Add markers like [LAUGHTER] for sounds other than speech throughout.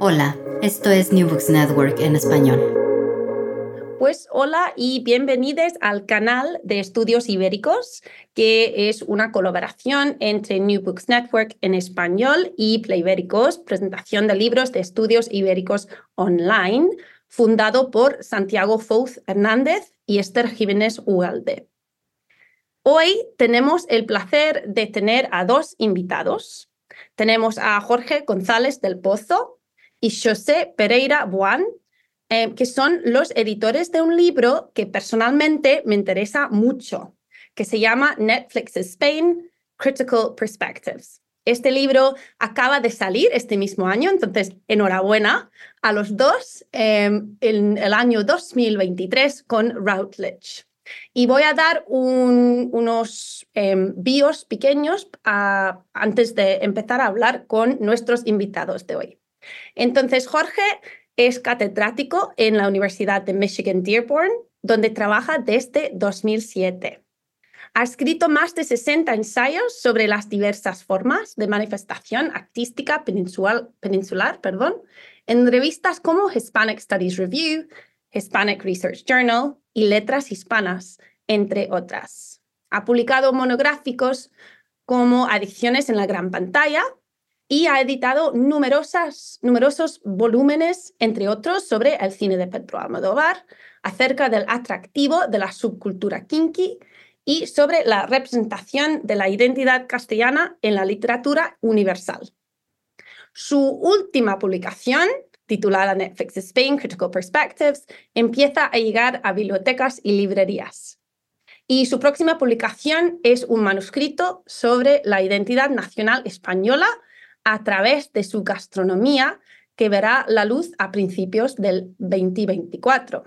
Hola, esto es New Books Network en español. Pues hola y bienvenidos al canal de Estudios Ibéricos, que es una colaboración entre New Books Network en español y Play Ibéricos, presentación de libros de estudios ibéricos online, fundado por Santiago Fouz Hernández y Esther Jiménez Ugalde. Hoy tenemos el placer de tener a dos invitados. Tenemos a Jorge González del Pozo, y José Pereira Buan, eh, que son los editores de un libro que personalmente me interesa mucho, que se llama Netflix Spain, Critical Perspectives. Este libro acaba de salir este mismo año, entonces enhorabuena a los dos em, en el año 2023 con Routledge. Y voy a dar unos em, bios pequeños ah, antes de empezar a hablar con nuestros invitados de hoy. Entonces, Jorge es catedrático en la Universidad de Michigan Dearborn, donde trabaja desde 2007. Ha escrito más de 60 ensayos sobre las diversas formas de manifestación artística peninsular, peninsular perdón, en revistas como Hispanic Studies Review, Hispanic Research Journal y Letras Hispanas, entre otras. Ha publicado monográficos como Adicciones en la Gran Pantalla, y ha editado numerosas, numerosos volúmenes, entre otros, sobre el cine de Pedro Almodóvar, acerca del atractivo de la subcultura kinky y sobre la representación de la identidad castellana en la literatura universal. Su última publicación, titulada Netflix Spain Critical Perspectives, empieza a llegar a bibliotecas y librerías. Y su próxima publicación es un manuscrito sobre la identidad nacional española a través de su gastronomía que verá la luz a principios del 2024.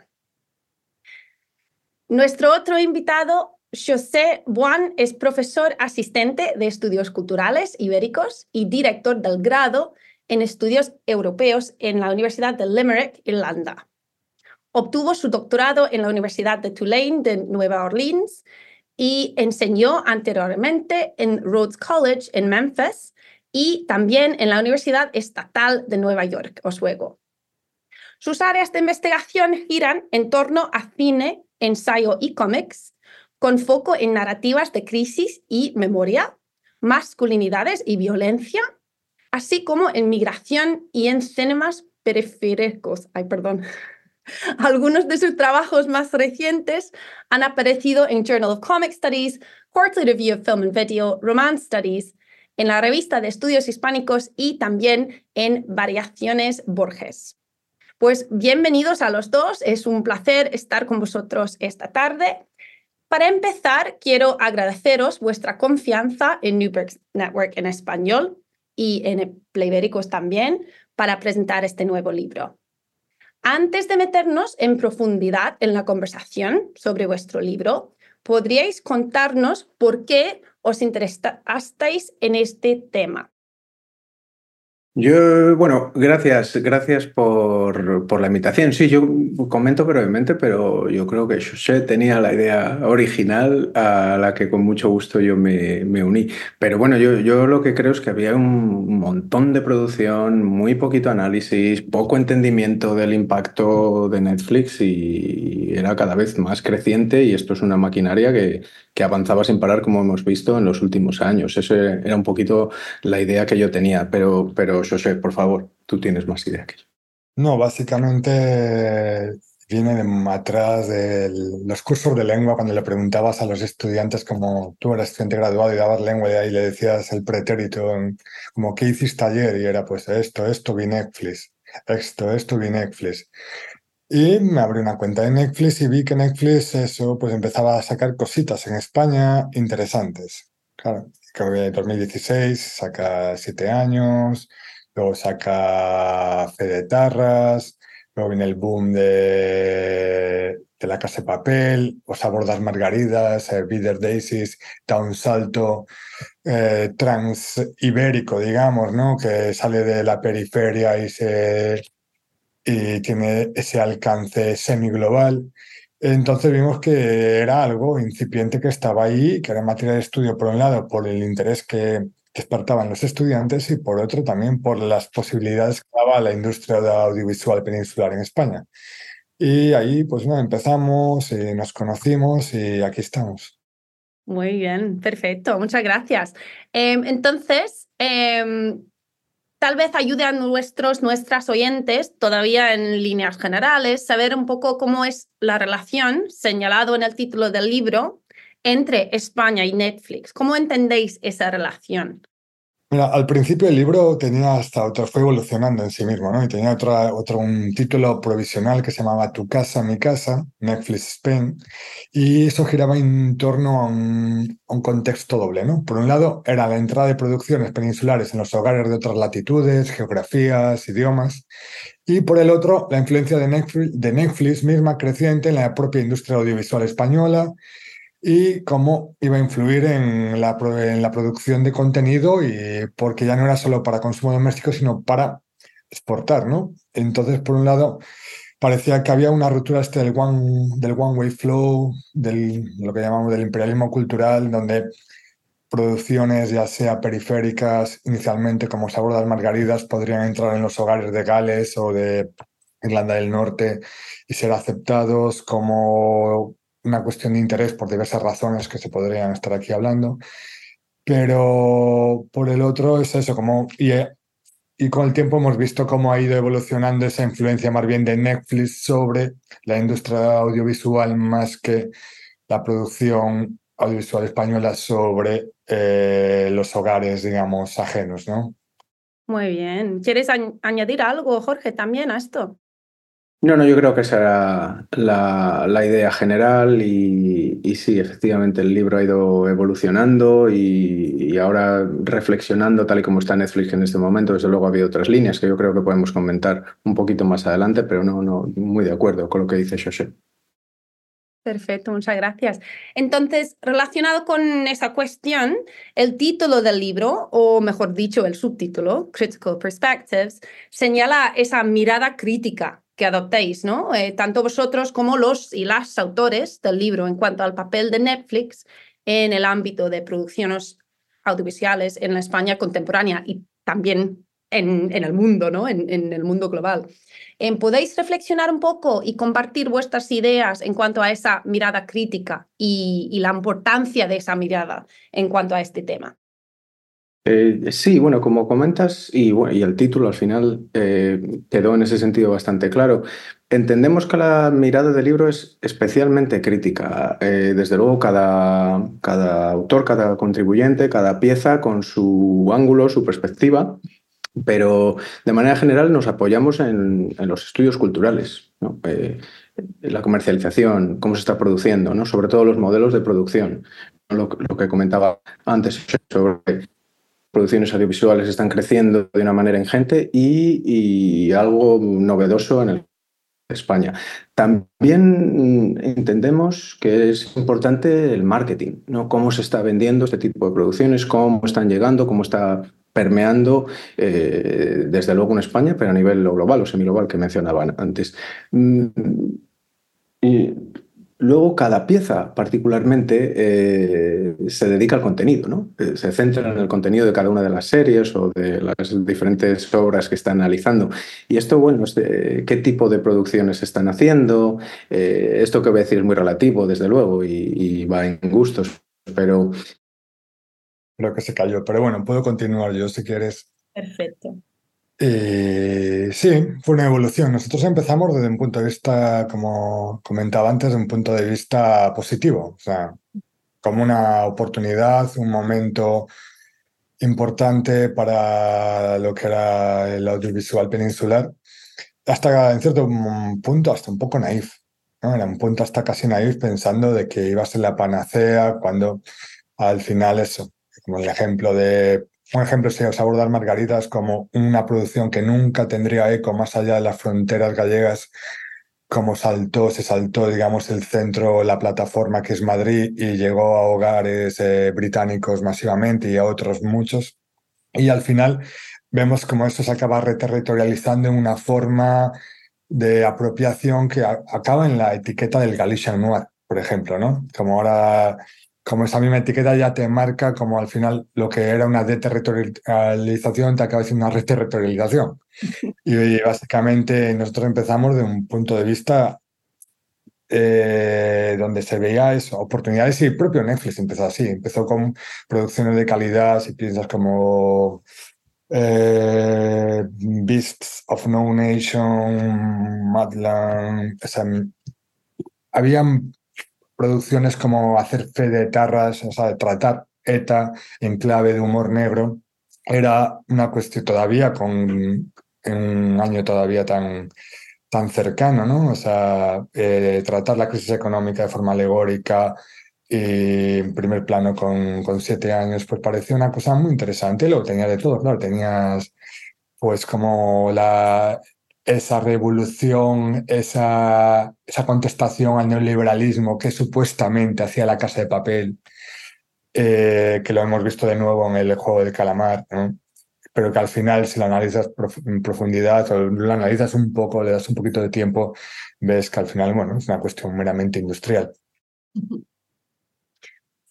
Nuestro otro invitado, José Buan, es profesor asistente de estudios culturales ibéricos y director del grado en estudios europeos en la Universidad de Limerick, Irlanda. Obtuvo su doctorado en la Universidad de Tulane de Nueva Orleans y enseñó anteriormente en Rhodes College en Memphis y también en la Universidad Estatal de Nueva York, Oswego. Sus áreas de investigación giran en torno a cine, ensayo y cómics, con foco en narrativas de crisis y memoria, masculinidades y violencia, así como en migración y en cinemas periféricos. Ay, perdón. [LAUGHS] Algunos de sus trabajos más recientes han aparecido en Journal of Comic Studies, Quarterly Review of Film and Video, Romance Studies, en la revista de estudios hispánicos y también en Variaciones Borges. Pues bienvenidos a los dos, es un placer estar con vosotros esta tarde. Para empezar, quiero agradeceros vuestra confianza en Newberg Network en español y en Playbéricos también para presentar este nuevo libro. Antes de meternos en profundidad en la conversación sobre vuestro libro, ¿podríais contarnos por qué os interesasteis en este tema? Yo, bueno, gracias, gracias por, por, la invitación. Sí, yo comento brevemente, pero yo creo que José tenía la idea original a la que con mucho gusto yo me, me uní. Pero bueno, yo, yo lo que creo es que había un montón de producción, muy poquito análisis, poco entendimiento del impacto de Netflix y era cada vez más creciente y esto es una maquinaria que, que avanzaba sin parar como hemos visto en los últimos años. Esa era un poquito la idea que yo tenía, pero, pero José, por favor, tú tienes más idea que yo. No, básicamente viene de atrás de los cursos de lengua, cuando le preguntabas a los estudiantes, como tú eras estudiante graduado y dabas lengua y ahí le decías el pretérito, como ¿qué hiciste ayer? Y era pues esto, esto vi Netflix, esto, esto vi Netflix. Y me abrí una cuenta de Netflix y vi que Netflix eso pues empezaba a sacar cositas en España interesantes. Claro, que en 2016 saca Siete años, luego saca Fede Tarras, Luego viene el boom de, de la casa de papel, Os abordas margaridas, eh, Bitter Daisies, da un salto eh, trans-ibérico, digamos, ¿no? que sale de la periferia y, se, y tiene ese alcance semi-global. Entonces vimos que era algo incipiente que estaba ahí, que era materia de estudio por un lado, por el interés que, despertaban los estudiantes y por otro también por las posibilidades que daba la industria audiovisual peninsular en España. Y ahí pues no, empezamos, y nos conocimos y aquí estamos. Muy bien, perfecto, muchas gracias. Em, entonces, em, tal vez ayude a nuestros, nuestras oyentes, todavía en líneas generales, saber un poco cómo es la relación, señalado en el título del libro, entre España y Netflix. ¿Cómo entendéis esa relación? Al principio el libro tenía hasta otro, fue evolucionando en sí mismo, ¿no? Y tenía otro, otro un título provisional que se llamaba Tu casa, mi casa, Netflix Spain, y eso giraba en torno a un, contexto doble, ¿no? Por un lado, era la entrada de producciones peninsulares en los hogares de otras latitudes, geografías, idiomas, y por el otro, la influencia de Netflix misma creciente en la propia industria audiovisual española y cómo iba a influir en la, en la producción de contenido y porque ya no era solo para consumo doméstico, sino para exportar, ¿no? Entonces, por un lado, parecía que había una ruptura este del one, del one way flow, del lo que llamamos del imperialismo cultural, donde producciones, ya sea periféricas, inicialmente como Sabor de las Margaridas, podrían entrar en los hogares de Gales o de Irlanda del Norte y ser aceptados como una cuestión de interés por diversas razones que se podrían estar aquí hablando, pero por el otro es eso, como, y, y con el tiempo hemos visto cómo ha ido evolucionando esa influencia más bien de Netflix sobre la industria audiovisual más que la producción audiovisual española sobre eh, los hogares, digamos, ajenos, ¿no? Muy bien. ¿Quieres añadir algo, Jorge, también a esto? No, no, yo creo que esa era la, idea general y, sí, efectivamente el libro ha ido evolucionando y, ahora reflexionando tal y como está Netflix en este momento, desde luego ha habido otras líneas que yo creo que podemos comentar un poquito más adelante, pero no, no, muy de acuerdo con lo que dice José. Perfecto, muchas gracias. Entonces, relacionado con esa cuestión, el título del libro, o mejor dicho, el subtítulo, Critical Perspectives, señala esa mirada crítica que adoptéis, ¿no? Eh, tanto vosotros como los y las autores del libro en cuanto al papel de Netflix en el ámbito de producciones audiovisuales en la España contemporánea y también en, el mundo, ¿no? En, el mundo global. Eh, ¿Podéis reflexionar un poco y compartir vuestras ideas en cuanto a esa mirada crítica y la importancia de esa mirada en cuanto a este tema? Eh, sí, bueno, como comentas, y, el título al final eh, quedó en ese sentido bastante claro. Entendemos que la mirada del libro es especialmente crítica. Eh, desde luego, cada, autor, cada contribuyente, cada pieza con su ángulo, su perspectiva, pero de manera general nos apoyamos en, los estudios culturales, la comercialización, cómo se está produciendo, ¿no? sobre todo los modelos de producción. Lo que comentaba antes sobre producciones audiovisuales están creciendo de una manera ingente y, algo novedoso en España. También entendemos que es importante el marketing, ¿no? Cómo se está vendiendo este tipo de producciones, cómo están llegando, cómo está permeando eh, desde luego en España, pero a nivel global o semi-global que mencionaban antes. Mm, y Luego, cada pieza particularmente eh, se dedica al contenido, ¿no? Eh, se centra en el contenido de cada una de las series o de las diferentes obras que está analizando. Y esto, bueno, es qué tipo de producciones están haciendo. Eh, esto que voy a decir es muy relativo, desde luego, y, va en gustos, pero... Creo que se cayó, pero bueno, puedo continuar yo si quieres. Perfecto. Y sí, fue una evolución. Nosotros empezamos desde un punto de vista, como comentaba antes, de un punto de vista positivo, o sea, como una oportunidad, un momento importante para lo que era el audiovisual peninsular, hasta en cierto punto, hasta un poco naif. ¿no? Era un punto hasta casi naif pensando de que iba a ser la panacea cuando al final eso, como el ejemplo de un ejemplo sería abordar Margaritas como una producción que nunca tendría eco más allá de las fronteras gallegas, como saltó, se saltó, digamos, el centro, la plataforma que es Madrid y llegó a hogares eh, británicos masivamente y a otros muchos. Y al final vemos como esto se acaba reterritorializando en una forma de apropiación que acaba en la etiqueta del Galician Noir, por ejemplo, ¿no? Como ahora como esa misma etiqueta ya te marca como al final lo que era una deterritorialización te acaba siendo una reterritorialización. [LAUGHS] y, básicamente nosotros empezamos de un punto de vista eh, donde se veía eso, oportunidades y el propio Netflix empezó así, empezó con producciones de calidad, si piensas como eh, Beasts of No Nation, Madland, o sea, habían producciones como hacer fe de tarras, o sea, tratar ETA en clave de humor negro, era una cuestión todavía con un año todavía tan, tan cercano, ¿no? O sea, eh, tratar la crisis económica de forma alegórica y en primer plano con, con siete años, pues parecía una cosa muy interesante. Lo tenía de todo, claro, tenías pues como la, esa revolución, esa, esa contestación al neoliberalismo que supuestamente hacía la casa de papel, eh, que lo hemos visto de nuevo en el juego del calamar, pero que al final si lo analizas en profundidad o lo analizas un poco, le das un poquito de tiempo, ves que al final, bueno, es una cuestión meramente industrial.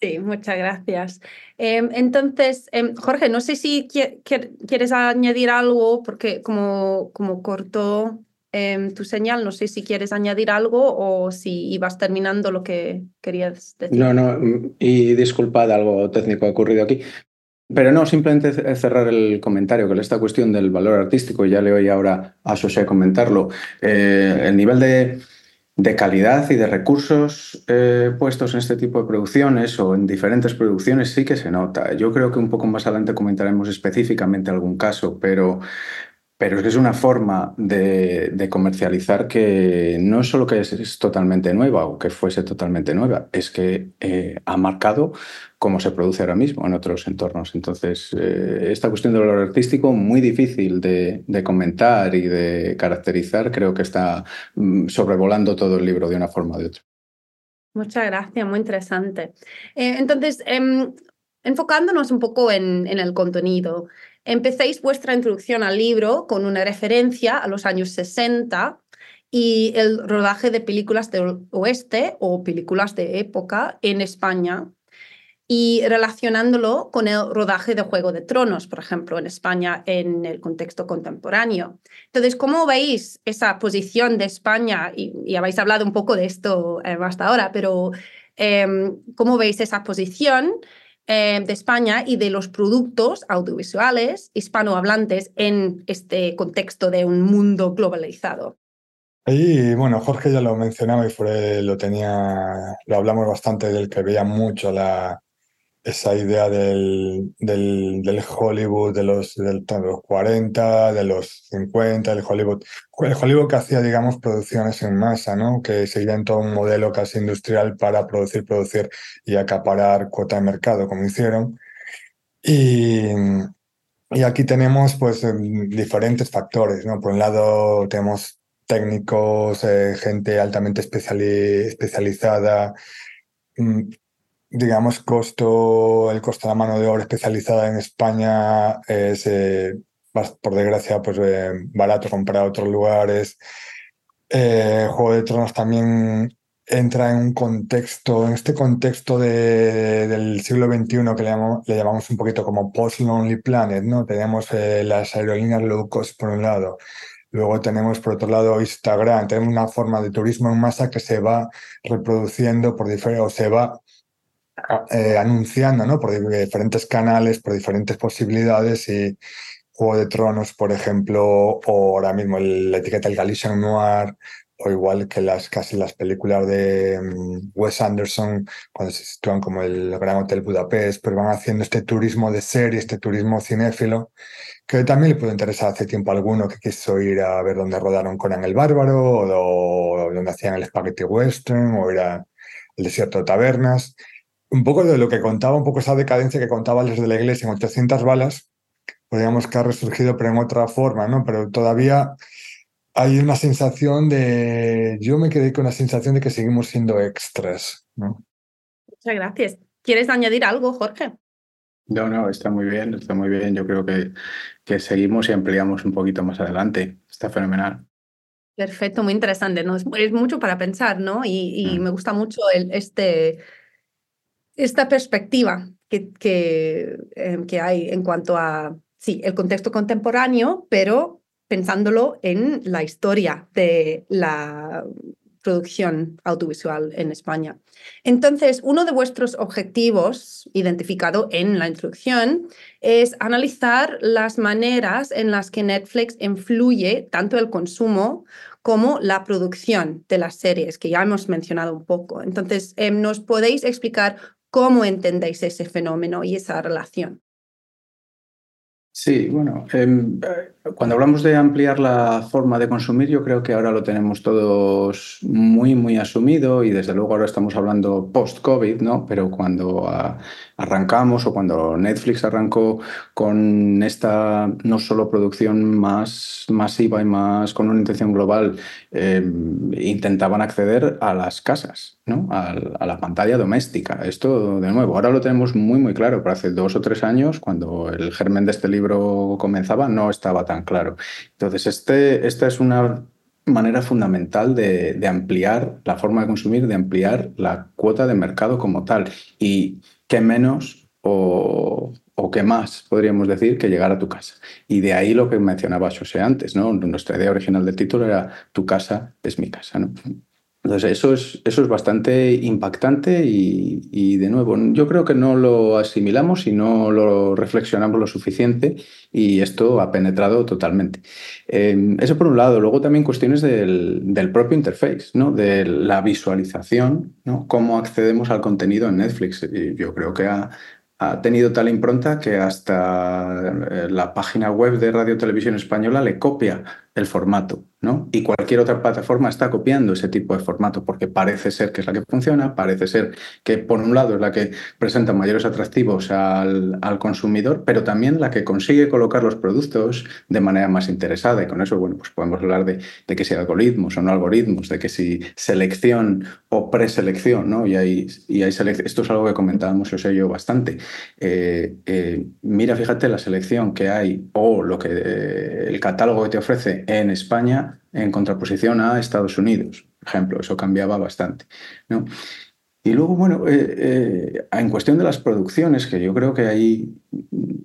Sí, muchas gracias. Em, entonces, em, Jorge, no sé si quieres añadir algo, porque como, como cortó em, tu señal, no sé si quieres añadir algo o si ibas terminando lo que querías decir. No, no, y disculpad, algo técnico ha ocurrido aquí. Pero no, simplemente cerrar el comentario, que esta cuestión del valor artístico, ya le oí ahora a José comentarlo, eh, el nivel de de calidad y de recursos eh, puestos en este tipo de producciones o en diferentes producciones sí que se nota. Yo creo que un poco más adelante comentaremos específicamente algún caso, pero pero es que es una forma de, comercializar que no es solo que es, totalmente nueva o que fuese totalmente nueva, es que eh, ha marcado cómo se produce ahora mismo en otros entornos. Entonces, eh, esta cuestión del valor artístico, muy difícil de, comentar y de caracterizar, creo que está mm, sobrevolando todo el libro de una forma de otra. Muchas gracias, muy interesante. Eh, entonces, em, enfocándonos un poco en, el contenido, Empecéis vuestra introducción al libro con una referencia a los años 60 y el rodaje de películas del oeste o películas de época en España y relacionándolo con el rodaje de Juego de Tronos, por ejemplo, en España en el contexto contemporáneo. Entonces, ¿cómo veis esa posición de España? Y, habéis hablado un poco de esto eh, hasta ahora, pero em, ¿cómo veis esa posición? Eh, de España y de los productos audiovisuales hispanohablantes en este contexto de un mundo globalizado. Y bueno, Jorge ya lo mencionaba y lo tenía, lo hablamos bastante del que veía mucho la, esa idea del, del, Hollywood de los, de los 40, de los 50, el Hollywood, el Hollywood que hacía, digamos, producciones en masa, ¿no? que seguían todo un modelo casi industrial para producir, producir y acaparar cuota de mercado, como hicieron. Y, y aquí tenemos pues diferentes factores. ¿no? Por un lado tenemos técnicos, eh, gente altamente especializada, mm, digamos, costo, el costo de la mano de obra especializada en España es, eh, por desgracia, pues eh, barato comparado a otros lugares. Eh, Juego de Tronos también entra en un contexto, en este contexto de, del siglo XXI que le llamamos, le llamamos un poquito como post-lonely planet, ¿no? Tenemos las aerolíneas low cost por un lado, luego tenemos por otro lado Instagram, tenemos una forma de turismo en masa que se va reproduciendo por diferentes, o se va eh, anunciando ¿no? por diferentes canales, por diferentes posibilidades y, Juego de Tronos, por ejemplo, o ahora mismo la etiqueta del Galician Noir, o igual que las casi las películas de mm, Wes Anderson, cuando se sitúan como el Gran Hotel Budapest, pero van haciendo este turismo de serie, este turismo cinéfilo, que también le puede interesar hace tiempo a alguno que quiso ir a ver dónde rodaron Conan el Bárbaro, o, donde hacían el Spaghetti Western, o era el Desierto de Tabernas. Un poco de lo que contaba, un poco esa decadencia que contaba desde la iglesia en 800 balas, podríamos que ha resurgido, pero en otra forma, ¿no? Pero todavía hay una sensación de, yo me quedé con la sensación de que seguimos siendo extras, ¿no? Muchas gracias. ¿Quieres añadir algo, Jorge? No, no, está muy bien, está muy bien. Yo creo que, que seguimos y ampliamos un poquito más adelante. Está fenomenal. Perfecto, muy interesante. ¿no? Es, mucho para pensar, ¿no? Y, mm. me gusta mucho el, este, esta perspectiva que, eh, que hay en cuanto a, sí, el contexto contemporáneo, pero pensándolo en la historia de la producción audiovisual en España. Entonces, uno de vuestros objetivos, identificado en la introducción, es analizar las maneras en las que Netflix influye tanto el consumo como la producción de las series, que ya hemos mencionado un poco. Entonces, em, ¿nos podéis explicar cómo entendéis ese fenómeno y esa relación? Sí, bueno, em, cuando hablamos de ampliar la forma de consumir, yo creo que ahora lo tenemos todos muy, muy asumido y desde luego ahora estamos hablando post-COVID, ¿no? Pero cuando arrancamos o cuando Netflix arrancó con esta no solo producción más masiva y más con una intención global, em, intentaban acceder a las casas, ¿no? A, a, la pantalla doméstica. Esto, de nuevo, ahora lo tenemos muy, muy claro, pero hace dos o tres años, cuando el germen de este libro comenzaba, no estaba tan claro. Entonces, este, esta es una manera fundamental de, de, ampliar la forma de consumir, de ampliar la cuota de mercado como tal. Y qué menos o, o qué más, podríamos decir, que llegar a tu casa. Y de ahí lo que mencionaba José antes, ¿no? Nuestra idea original del título era Tu casa es mi casa. Entonces, eso es, eso es bastante impactante y, de nuevo, yo creo que no lo asimilamos y no lo reflexionamos lo suficiente y esto ha penetrado totalmente. Eh, eso por un lado. Luego también cuestiones del, del, propio interface, ¿no? de la visualización, ¿no? cómo accedemos al contenido en Netflix. Y yo creo que ha, ha tenido tal impronta que hasta eh, la página web de Radio Televisión Española le copia el formato, ¿no? Y cualquier otra plataforma está copiando ese tipo de formato porque parece ser que es la que funciona, parece ser que por un lado es la que presenta mayores atractivos al, al consumidor, pero también la que consigue colocar los productos de manera más interesada. Y con eso, bueno, pues podemos hablar de, de que si algoritmos o no algoritmos, de que si selección o preselección, ¿no? Y hay, y hay Esto es algo que comentábamos, yo sé yo, bastante. Eh, eh, mira, fíjate la selección que hay o lo que eh, el catálogo que te ofrece en España en contraposición a Estados Unidos. Por ejemplo, eso cambiaba bastante. ¿no? Y luego, bueno, eh, eh, en cuestión de las producciones, que yo creo que ahí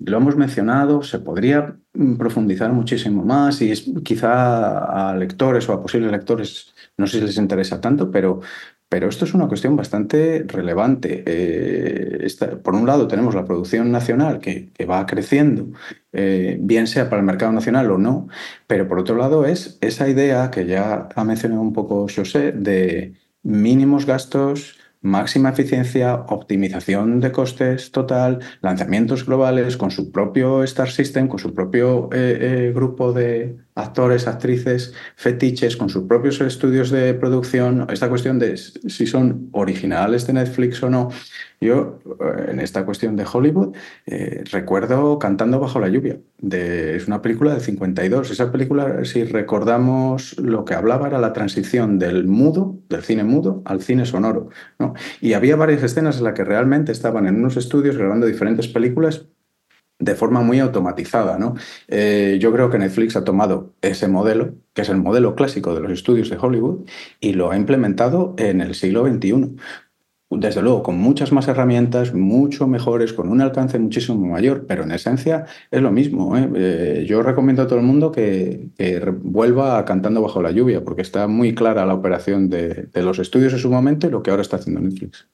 lo hemos mencionado, se podría profundizar muchísimo más y es, quizá a lectores o a posibles lectores no sé si les interesa tanto, pero, pero esto es una cuestión bastante relevante. Eh, por un lado tenemos la producción nacional que, va creciendo, eh, bien sea para el mercado nacional o no, pero por otro lado es esa idea que ya ha mencionado un poco José de mínimos gastos, máxima eficiencia, optimización de costes total, lanzamientos globales con su propio Star System, con su propio eh, grupo de actores, actrices, fetiches, con sus propios estudios de producción, esta cuestión de si son originales de Netflix o no. Yo, eh, en esta cuestión de Hollywood, eh, recuerdo Cantando bajo la lluvia. Es una película de 52. Esa película, si recordamos, lo que hablaba era la transición del mudo, del cine mudo, al cine sonoro. ¿no? Y había varias escenas en las que realmente estaban en unos estudios grabando diferentes películas de forma muy automatizada. ¿no? Eh, yo creo que Netflix ha tomado ese modelo, que es el modelo clásico de los estudios de Hollywood, y lo ha implementado en el siglo XXI. Desde luego, con muchas más herramientas, mucho mejores, con un alcance muchísimo mayor, pero en esencia es lo mismo. ¿eh? Eh, yo recomiendo a todo el mundo que, vuelva Cantando bajo la lluvia, porque está muy clara la operación de, de los estudios en su momento y lo que ahora está haciendo Netflix.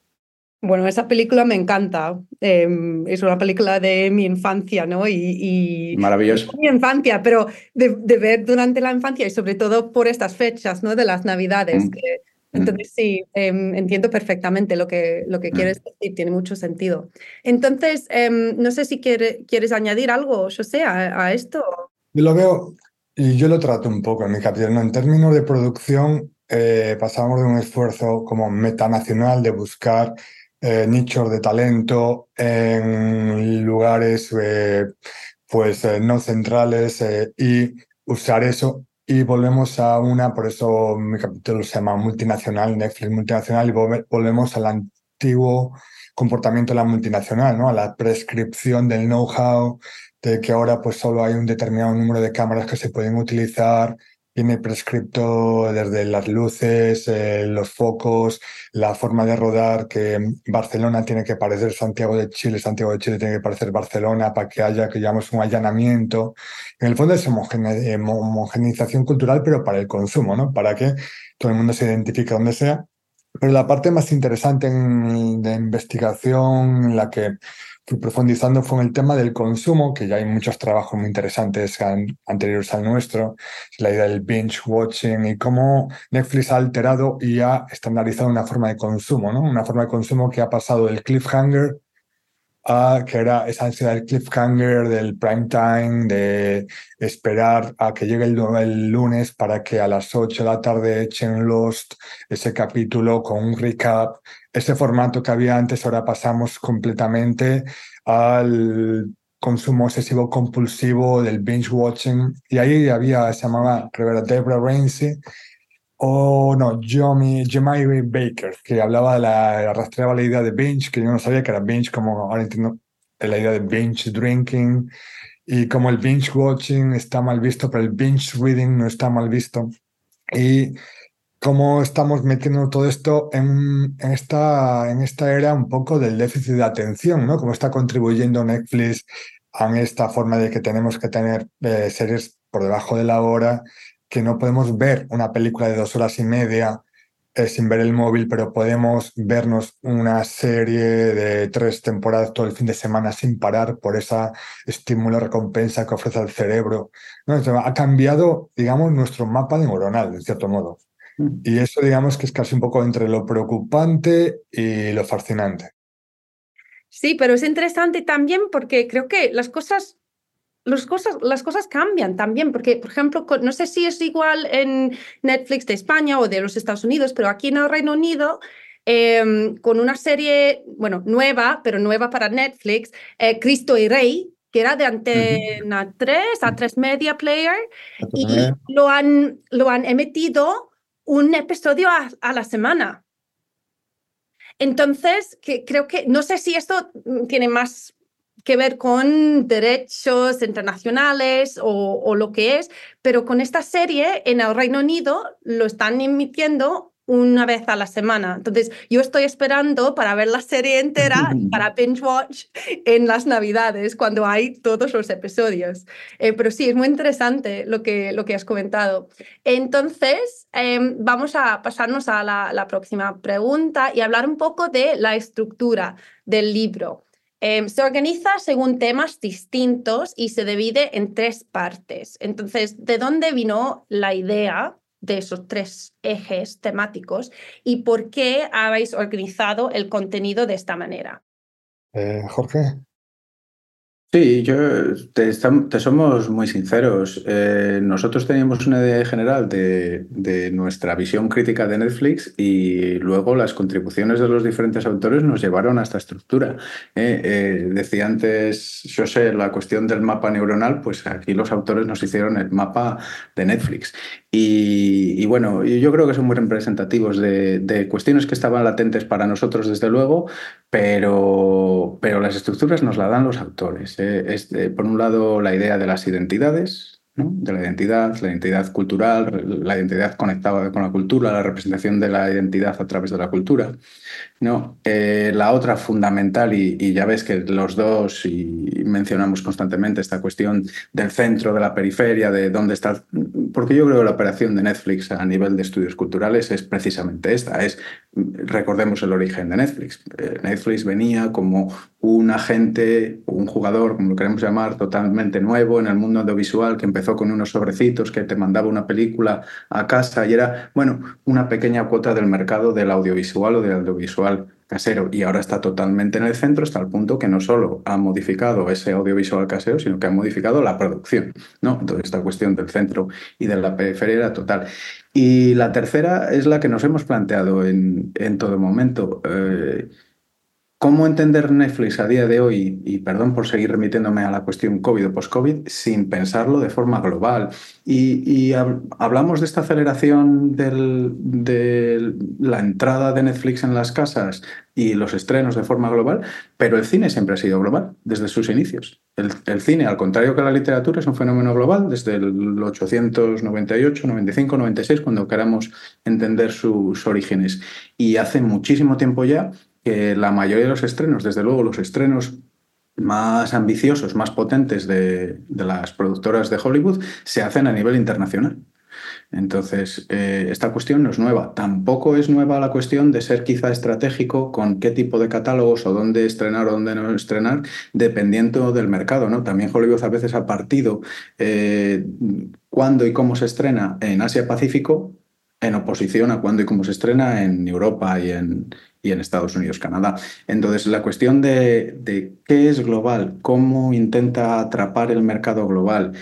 Bueno, esa película me encanta. Em, es una película de mi infancia, ¿no? Y, Maravilloso. Mi infancia, pero de, ver durante la infancia y sobre todo por estas fechas, ¿no? De las Navidades. Mm. Entonces sí, em, entiendo perfectamente lo que, lo que mm. quieres decir, tiene mucho sentido. Entonces, em, no sé si quieres añadir algo, José, a, a esto. Yo lo veo y yo lo trato un poco en mi capítulo. En términos de producción, eh, pasamos de un esfuerzo como metanacional de buscar eh, nichos de talento en lugares eh, pues eh, no centrales y usar eso y volvemos a una, por eso mi capítulo se llama multinacional, Netflix multinacional, y volvemos al antiguo comportamiento de la multinacional, ¿no? a la prescripción del know-how, de que ahora pues solo hay un determinado número de cámaras que se pueden utilizar, tiene prescripto desde las luces, eh, los focos, la forma de rodar, que Barcelona tiene que parecer Santiago de Chile, Santiago de Chile tiene que parecer Barcelona para que haya, que llamamos un allanamiento. En el fondo es eh, homogenización cultural, pero para el consumo, ¿no? Para que todo el mundo se identifique donde sea. Pero la parte más interesante de investigación, en la que fui profundizando fue en el tema del consumo, que ya hay muchos trabajos muy interesantes anteriores al nuestro, la idea del binge watching y cómo Netflix ha alterado y ha estandarizado una forma de consumo, ¿no? Una forma de consumo que ha pasado del cliffhanger a que era esa ansiedad del cliffhanger, del prime time, de esperar a que llegue el, el, lunes para que a las 8 de la tarde echen Lost ese capítulo con un recap. Ese formato que había antes, ahora pasamos completamente al consumo excesivo compulsivo del binge watching. Y ahí había, se llamaba Deborah Rainsy, o no, Jimmy, Baker, que hablaba de la, arrastraba la idea de binge, que yo no sabía que era binge, como ahora entiendo la idea de binge drinking, y como el binge watching está mal visto, pero el binge reading no está mal visto. Y cómo estamos metiendo todo esto en, esta, en esta era un poco del déficit de atención, ¿no? Cómo está contribuyendo Netflix a esta forma de que tenemos que tener eh, series por debajo de la hora, que no podemos ver una película de dos horas y media eh, sin ver el móvil, pero podemos vernos una serie de tres temporadas todo el fin de semana sin parar por esa estímulo recompensa que ofrece el cerebro. ha cambiado, digamos, nuestro mapa neuronal, de cierto modo. Y eso digamos que es casi un poco entre lo preocupante y lo fascinante. Sí, pero es interesante también porque creo que las cosas, las cosas, las cosas cambian también, porque, por ejemplo, no sé si es igual en Netflix de España o de los Estados Unidos, pero aquí en el Reino Unido, em, con una serie, bueno, nueva, pero nueva para Netflix, eh, Cristo y Rey, que era de Antena 3 a 3 Media Player, y lo han, lo han emitido un episodio a, la semana. Entonces, creo que, no sé si esto mm, tiene más que ver con derechos internacionales o, lo que es, pero con esta serie en el Reino Unido lo están emitiendo una vez a la semana. Entonces, yo estoy esperando para ver la serie entera, [LAUGHS] para binge watch en las Navidades, cuando hay todos los episodios. Eh, pero sí, es muy interesante lo que, lo que has comentado. Entonces, em, vamos a pasarnos a la, la, próxima pregunta y hablar un poco de la estructura del libro. Em, se organiza según temas distintos y se divide en tres partes. Entonces, ¿de dónde vino la idea de esos tres ejes temáticos y por qué habéis organizado el contenido de esta manera. Eh, Jorge. Sí, yo te, somos muy sinceros. Eh, nosotros teníamos una idea general de, nuestra visión crítica de Netflix y luego las contribuciones de los diferentes autores nos llevaron a esta estructura. Eh, eh, decía antes José la cuestión del mapa neuronal, pues aquí los autores nos hicieron el mapa de Netflix. Y, bueno, yo creo que son muy representativos de, cuestiones que estaban latentes para nosotros, desde luego, pero, pero las estructuras nos las dan los autores. ¿eh? Es, por un lado, la idea de las identidades, de la identidad, la identidad cultural, la identidad conectada con la cultura, la representación de la identidad a través de la cultura. ¿No? Eh, la otra fundamental, y, ya ves que los dos, y mencionamos constantemente esta cuestión del centro, de la periferia, de dónde está porque yo creo que la operación de Netflix a nivel de estudios culturales es precisamente esta. Es, recordemos el origen de Netflix. Eh, Netflix venía como un agente, un jugador, como lo queremos llamar, totalmente nuevo en el mundo audiovisual, que empezó con unos sobrecitos que te mandaba una película a casa y era, bueno, una pequeña cuota del mercado del audiovisual o del audiovisual casero y ahora está totalmente en el centro hasta el punto que no solo ha modificado ese audiovisual casero, sino que ha modificado la producción. ¿no? Entonces esta cuestión del centro y de la periferia era total. Y la tercera es la que nos hemos planteado en, en todo momento. Eh, ¿Cómo entender Netflix a día de hoy, y perdón por seguir remitiéndome a la cuestión COVID o post-COVID, sin pensarlo de forma global? Y, hablamos de esta aceleración de la entrada de Netflix en las casas y los estrenos de forma global, pero el cine siempre ha sido global desde sus inicios. El, cine, al contrario que la literatura, es un fenómeno global desde el 898, 95, 96, cuando queramos entender sus orígenes. Y hace muchísimo tiempo ya que la mayoría de los estrenos, desde luego los estrenos más ambiciosos, más potentes de, las productoras de Hollywood, se hacen a nivel internacional. Entonces, eh, esta cuestión no es nueva. Tampoco es nueva la cuestión de ser quizá estratégico con qué tipo de catálogos o dónde estrenar o dónde no estrenar, dependiendo del mercado. ¿no? También Hollywood a veces ha partido eh, cuándo y cómo se estrena en Asia-Pacífico en oposición a cuándo y cómo se estrena en Europa y en, y en Estados Unidos, Canadá. Entonces, la cuestión de, de, qué es global, cómo intenta atrapar el mercado global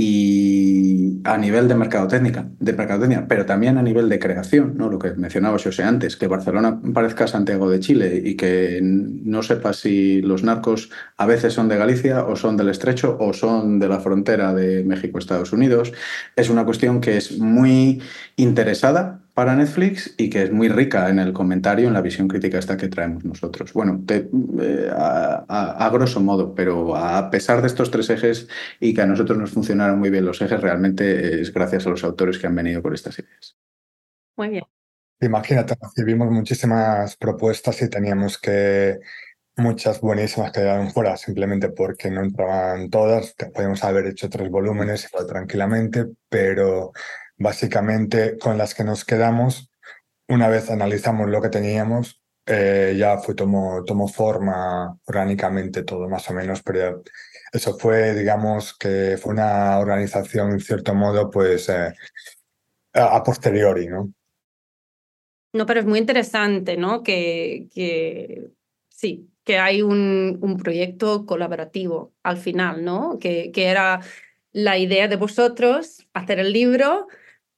y a nivel de mercadotecnia, de mercadotecnia, pero también a nivel de creación, ¿no? lo que mencionaba José antes, que Barcelona parezca Santiago de Chile y que no sepa si los narcos a veces son de Galicia o son del Estrecho o son de la frontera de México-Estados Unidos, es una cuestión que es muy interesada para Netflix y que es muy rica en el comentario, en la visión crítica esta que traemos nosotros. Bueno, eh, a, grosso modo, pero a pesar de estos tres ejes y que a nosotros nos funcionaron muy bien los ejes, realmente es gracias a los autores que han venido con estas ideas. Muy bien. Imagínate, recibimos muchísimas propuestas y teníamos que muchas buenísimas que quedaron fuera simplemente porque no entraban todas. Podríamos haber hecho tres volúmenes tranquilamente, pero básicamente con las que nos quedamos, una vez analizamos lo que teníamos, eh, ya fue, tomó, tomó forma orgánicamente todo más o menos, pero eso fue, digamos, que fue una organización en cierto modo, pues eh, a, posteriori, ¿no? No, pero es muy interesante, ¿no? Que, que sí, que hay un, un proyecto colaborativo al final, ¿no? Que, que era la idea de vosotros hacer el libro,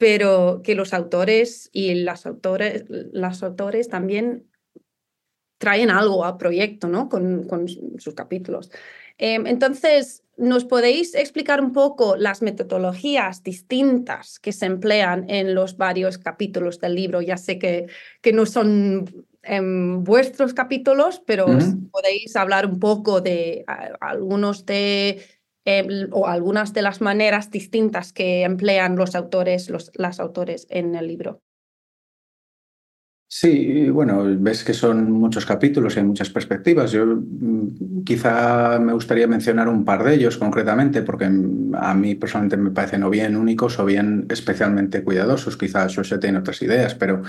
pero que los autores y las autores, las autores también traen algo al proyecto, ¿no? Con, con sus capítulos. Em, entonces, ¿nos podéis explicar un poco las metodologías distintas que se emplean en los varios capítulos del libro? Ya sé que, que no son em, vuestros capítulos, pero podéis hablar un poco de algunos de Em, o algunas de las maneras distintas que emplean los autores, los, las autores en el libro. Sí, bueno, ves que son muchos capítulos y hay muchas perspectivas. Yo mm, quizá me gustaría mencionar un par de ellos concretamente, porque a mí personalmente me parecen o bien únicos o bien especialmente cuidadosos. Quizás José tiene otras ideas, pero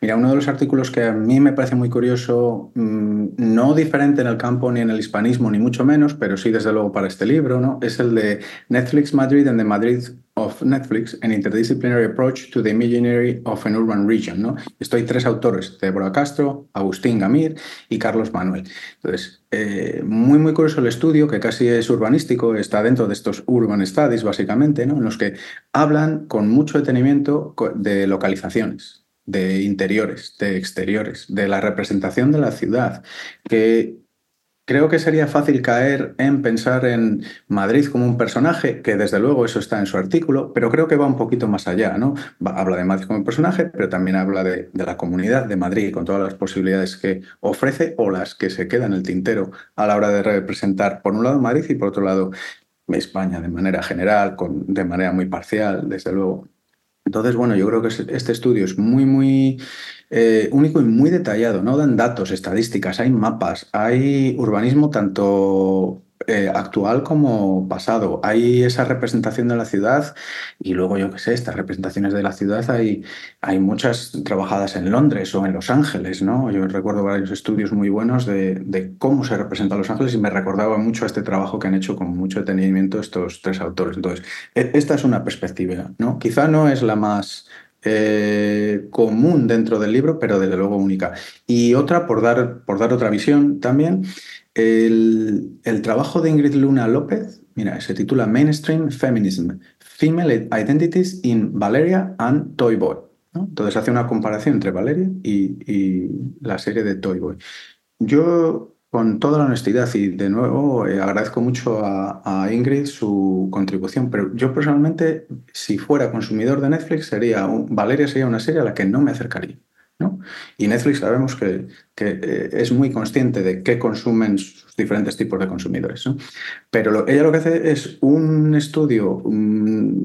mira, uno de los artículos que a mí me parece muy curioso, mm, no diferente en el campo ni en el hispanismo, ni mucho menos, pero sí desde luego para este libro, ¿no? es el de Netflix Madrid and the Madrid of Netflix, an interdisciplinary approach to the imaginary of an urban region. ¿no? Estoy tres autores, Deborah Castro, Agustín Gamir y Carlos Manuel. Entonces, eh, muy, muy curioso el estudio, que casi es urbanístico, está dentro de estos urban studies, básicamente, ¿no? en los que hablan con mucho detenimiento de localizaciones, de interiores, de exteriores, de la representación de la ciudad, que Creo que sería fácil caer en pensar en Madrid como un personaje, que desde luego eso está en su artículo, pero creo que va un poquito más allá, ¿no? habla de Madrid como un personaje, pero también habla de, la comunidad de Madrid con todas las posibilidades que ofrece o las que se quedan en el tintero a la hora de representar, por un lado, Madrid y por otro lado, España de manera general, de manera muy parcial, desde luego. Entonces, bueno, yo creo que este estudio es muy, muy eh, único y muy detallado, ¿no? Dan datos, estadísticas, hay mapas, hay urbanismo tanto eh, actual como pasado. Hay esa representación de la ciudad y luego, yo qué sé, estas representaciones de la ciudad hay, hay muchas trabajadas en Londres o en Los Ángeles, ¿no? Yo recuerdo varios estudios muy buenos de, de cómo se representa Los Ángeles y me recordaba mucho a este trabajo que han hecho con mucho detenimiento estos tres autores. Entonces, e, esta es una perspectiva, ¿no? Quizá no es la más eh, común dentro del libro, pero desde luego única. Y otra, por dar, por dar otra visión también, el, trabajo de Ingrid Luna López, mira, se titula Mainstream Feminism, Female Identities in Valeria and Toy Boy. ¿no? Entonces hace una comparación entre Valeria y, y la serie de Toy Boy. Yo con toda la honestidad y de nuevo eh, agradezco mucho a, Ingrid su contribución, pero yo personalmente, si fuera consumidor de Netflix, sería Valeria sería una serie a la que no me acercaría. Y Netflix sabemos que, eh, es muy consciente de qué consumen sus diferentes tipos de consumidores. ¿no? Pero ella lo que hace es un estudio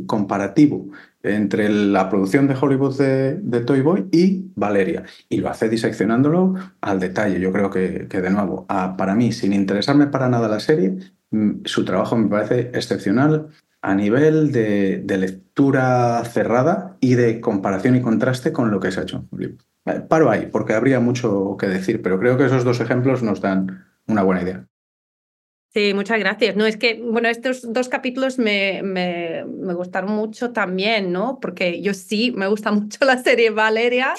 comparativo entre la producción de Hollywood de, Toy Boy y Valeria. Y lo hace diseccionándolo al detalle. Yo creo que, de nuevo, para mí, sin interesarme para nada la serie, mm, su trabajo me parece excepcional a nivel de, lectura cerrada y de comparación y contraste con lo que se ha hecho. Paro ahí, porque habría mucho que decir, pero creo que esos dos ejemplos nos dan una buena idea. Sí, muchas gracias. No, es que, bueno, estos dos capítulos me, me, me, gustaron mucho también, ¿no? Porque yo sí, me gusta [LAUGHS] mucho la serie Valeria.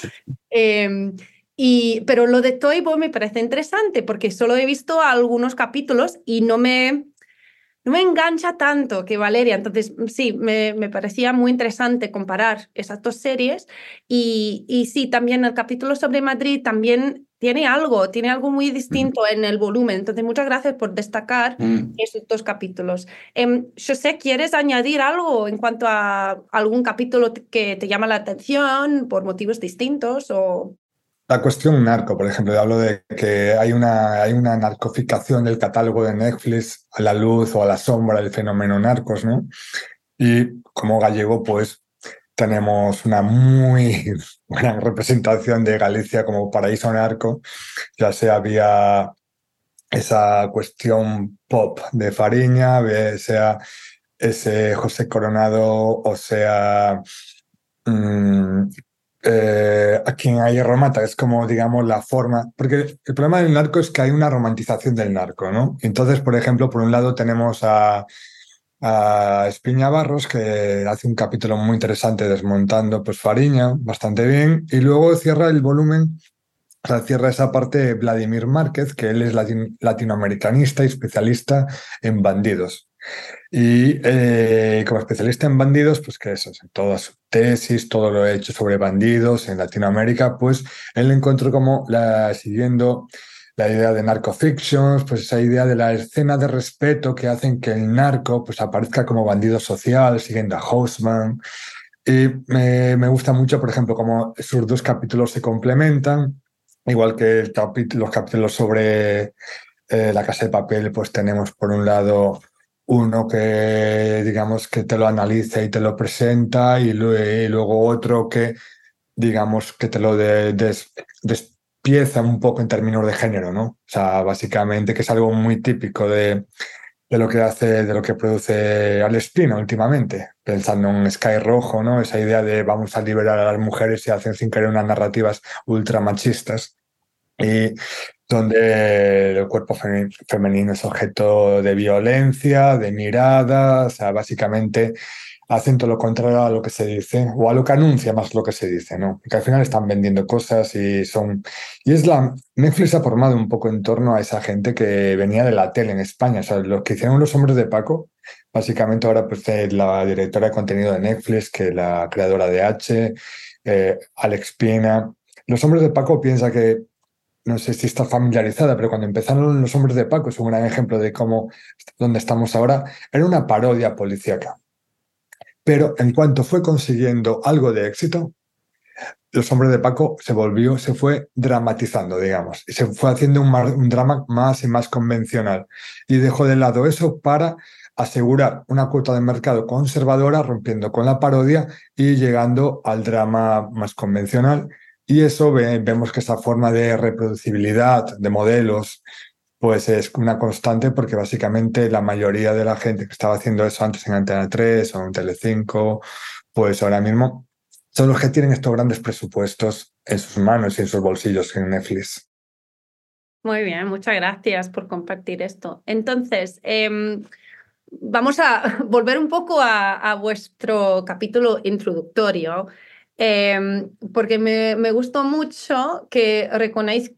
Em, y, pero lo de Toy Boy me parece interesante porque solo he visto algunos capítulos y no me, no me engancha tanto que Valeria. Entonces, sí, me, me parecía muy interesante comparar esas dos series. Y, y sí, también el capítulo sobre Madrid también tiene algo, tiene algo muy distinto en el volumen. Entonces, muchas gracias por destacar mm. esos dos capítulos. Eh, José, ¿quieres añadir algo en cuanto a algún capítulo que te llama la atención por motivos distintos? O... La cuestión narco, por ejemplo, hablo de que hay una, hay una narcoficación del catálogo de Netflix a la luz o a la sombra del fenómeno narcos, ¿no? Y como gallego, pues tenemos una muy [LAUGHS] buena representación de Galicia como paraíso narco, ya sea vía esa cuestión pop de Fariña, sea ese José Coronado, o sea mm, eh, a quien hay romata, es como, digamos, la forma, porque el problema del narco es que hay una romantización del narco, ¿no? Entonces, por ejemplo, por un lado tenemos a a Espiña Barros, que hace un capítulo muy interesante desmontando pues Fariña, bastante bien, y luego cierra el volumen, o sea, cierra esa parte Vladimir Márquez, que él es latinoamericanista y especialista en bandidos. Y eh, como especialista en bandidos, pues que eso, toda su tesis, todo lo hecho sobre bandidos en Latinoamérica, pues él encontró como la, siguiendo la idea de narcofictions, pues esa idea de la escena de respeto que hacen que el narco pues aparezca como bandido social, siguiendo a Hausman. Y me, me gusta mucho, por ejemplo, cómo sus dos capítulos se complementan, igual que los capítulos sobre eh, la casa de papel, pues tenemos por un lado uno que digamos que te lo analiza y te lo presenta y, luego otro que digamos que te lo de, pieza un poco en términos de género, ¿no? O sea, básicamente que es algo muy típico de, de lo que hace, de lo que produce Alespino últimamente, pensando en Sky Rojo, ¿no? Esa idea de vamos a liberar a las mujeres y hacen sin querer unas narrativas ultra machistas. Y donde el cuerpo femenino es objeto de violencia, de mirada, o sea, básicamente hacen todo lo contrario a lo que se dice o a lo que anuncia más lo que se dice, ¿no? Porque al final están vendiendo cosas y son... Y es la... Netflix ha formado un poco en torno a esa gente que venía de la tele en España, o sea, lo que hicieron los hombres de Paco, básicamente ahora pues la directora de contenido de Netflix, que la creadora de H, eh, Alex Pina. Los hombres de Paco piensa que no sé si está familiarizada, pero cuando empezaron los hombres de Paco, es un gran ejemplo de cómo, donde estamos ahora, era una parodia policíaca. Pero en cuanto fue consiguiendo algo de éxito, Los Hombres de Paco se volvió, se fue dramatizando, digamos, y se fue haciendo un, un drama más y más convencional. Y dejó de lado eso para asegurar una cuota de mercado conservadora, rompiendo con la parodia y llegando al drama más convencional. Y eso vemos que esa forma de reproducibilidad de modelos pues es una constante porque básicamente la mayoría de la gente que estaba haciendo eso antes en Antena 3 o en Telecinco, pues ahora mismo son los que tienen estos grandes presupuestos en sus manos y en sus bolsillos en Netflix. Muy bien, muchas gracias por compartir esto. Entonces, em, vamos a [LAUGHS] volver un poco a, vuestro capítulo introductorio, em, porque me, me, gustó mucho que reconocéis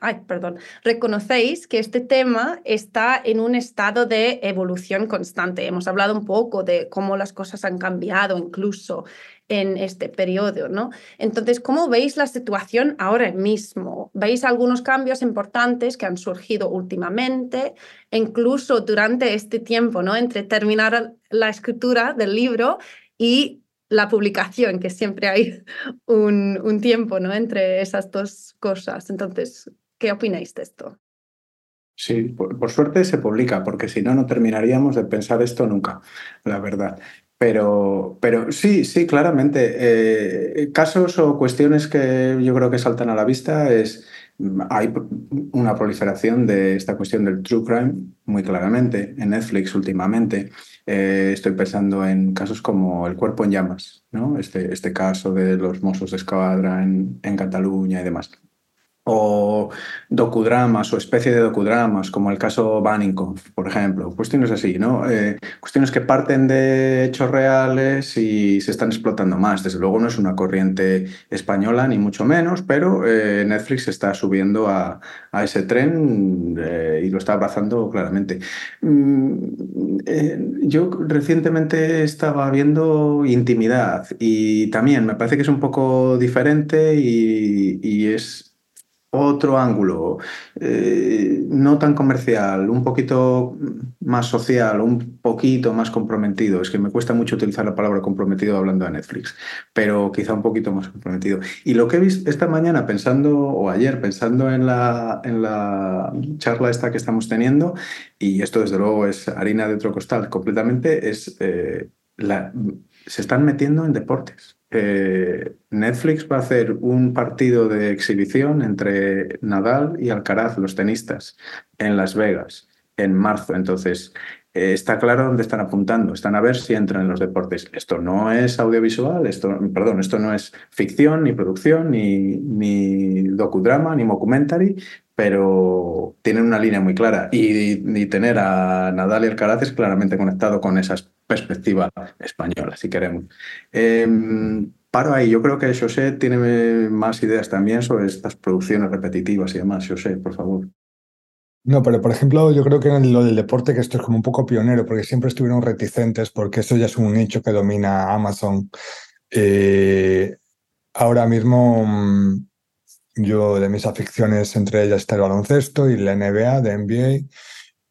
ay, perdón, reconocéis que este tema está en un estado de evolución constante. Hemos hablado un poco de cómo las cosas han cambiado incluso en este periodo, ¿no? Entonces, ¿cómo veis la situación ahora mismo? ¿Veis algunos cambios importantes que han surgido últimamente, incluso durante este tiempo, ¿no? Entre terminar la escritura del libro y la publicación, que siempre hay un, un tiempo ¿no? entre esas dos cosas. Entonces, ¿qué opináis de esto? Sí, por, suerte se publica, porque si no, no terminaríamos de pensar esto nunca, la verdad. Pero, pero sí, sí, claramente. Eh, casos o cuestiones que yo creo que saltan a la vista es hay una proliferación de esta cuestión del true crime muy claramente en Netflix últimamente. Eh, estoy pensando en casos como El cuerpo en llamas, ¿no? este, este caso de los mozos de escuadra en, en Cataluña y demás o docudramas o especie de docudramas, como el caso Bannico, por ejemplo. Cuestiones así, ¿no? Eh, cuestiones que parten de hechos reales y se están explotando más. Desde luego no es una corriente española, ni mucho menos, pero eh, Netflix está subiendo a, ese tren eh, y lo está abrazando claramente. Mm, yo recientemente estaba viendo Intimidad y también me parece que es un poco diferente y es otro ángulo, eh, no tan comercial, un poquito más social, un poquito más comprometido. Es que me cuesta mucho utilizar la palabra comprometido hablando de Netflix, pero quizá un poquito más comprometido. Y lo que he visto esta mañana pensando, o ayer pensando en la, en la charla esta que estamos teniendo, y esto desde luego es harina de otro costal completamente, es eh, la, se están metiendo en deportes. Eh, Netflix va a hacer un partido de exhibición entre Nadal y Alcaraz, los tenistas, en Las Vegas, en marzo. Entonces, eh, está claro dónde están apuntando. Están a ver si entran en los deportes. Esto no es audiovisual, esto, perdón, esto no es ficción, ni producción, ni, ni docudrama, ni mockumentary, pero tienen una línea muy clara. Y, tener a Nadal y Alcaraz es claramente conectado con esas perspectiva española, si queremos. Em, paro ahí, yo creo que José tiene más ideas también sobre estas producciones repetitivas y demás. José, por favor. No, pero por ejemplo, yo creo que en lo del deporte, que esto es como un poco pionero, porque siempre estuvieron reticentes, porque eso ya es un nicho que domina Amazon. Eh, ahora mismo, mm, yo de mis aficiones, entre ellas está el baloncesto y la NBA, de NBA.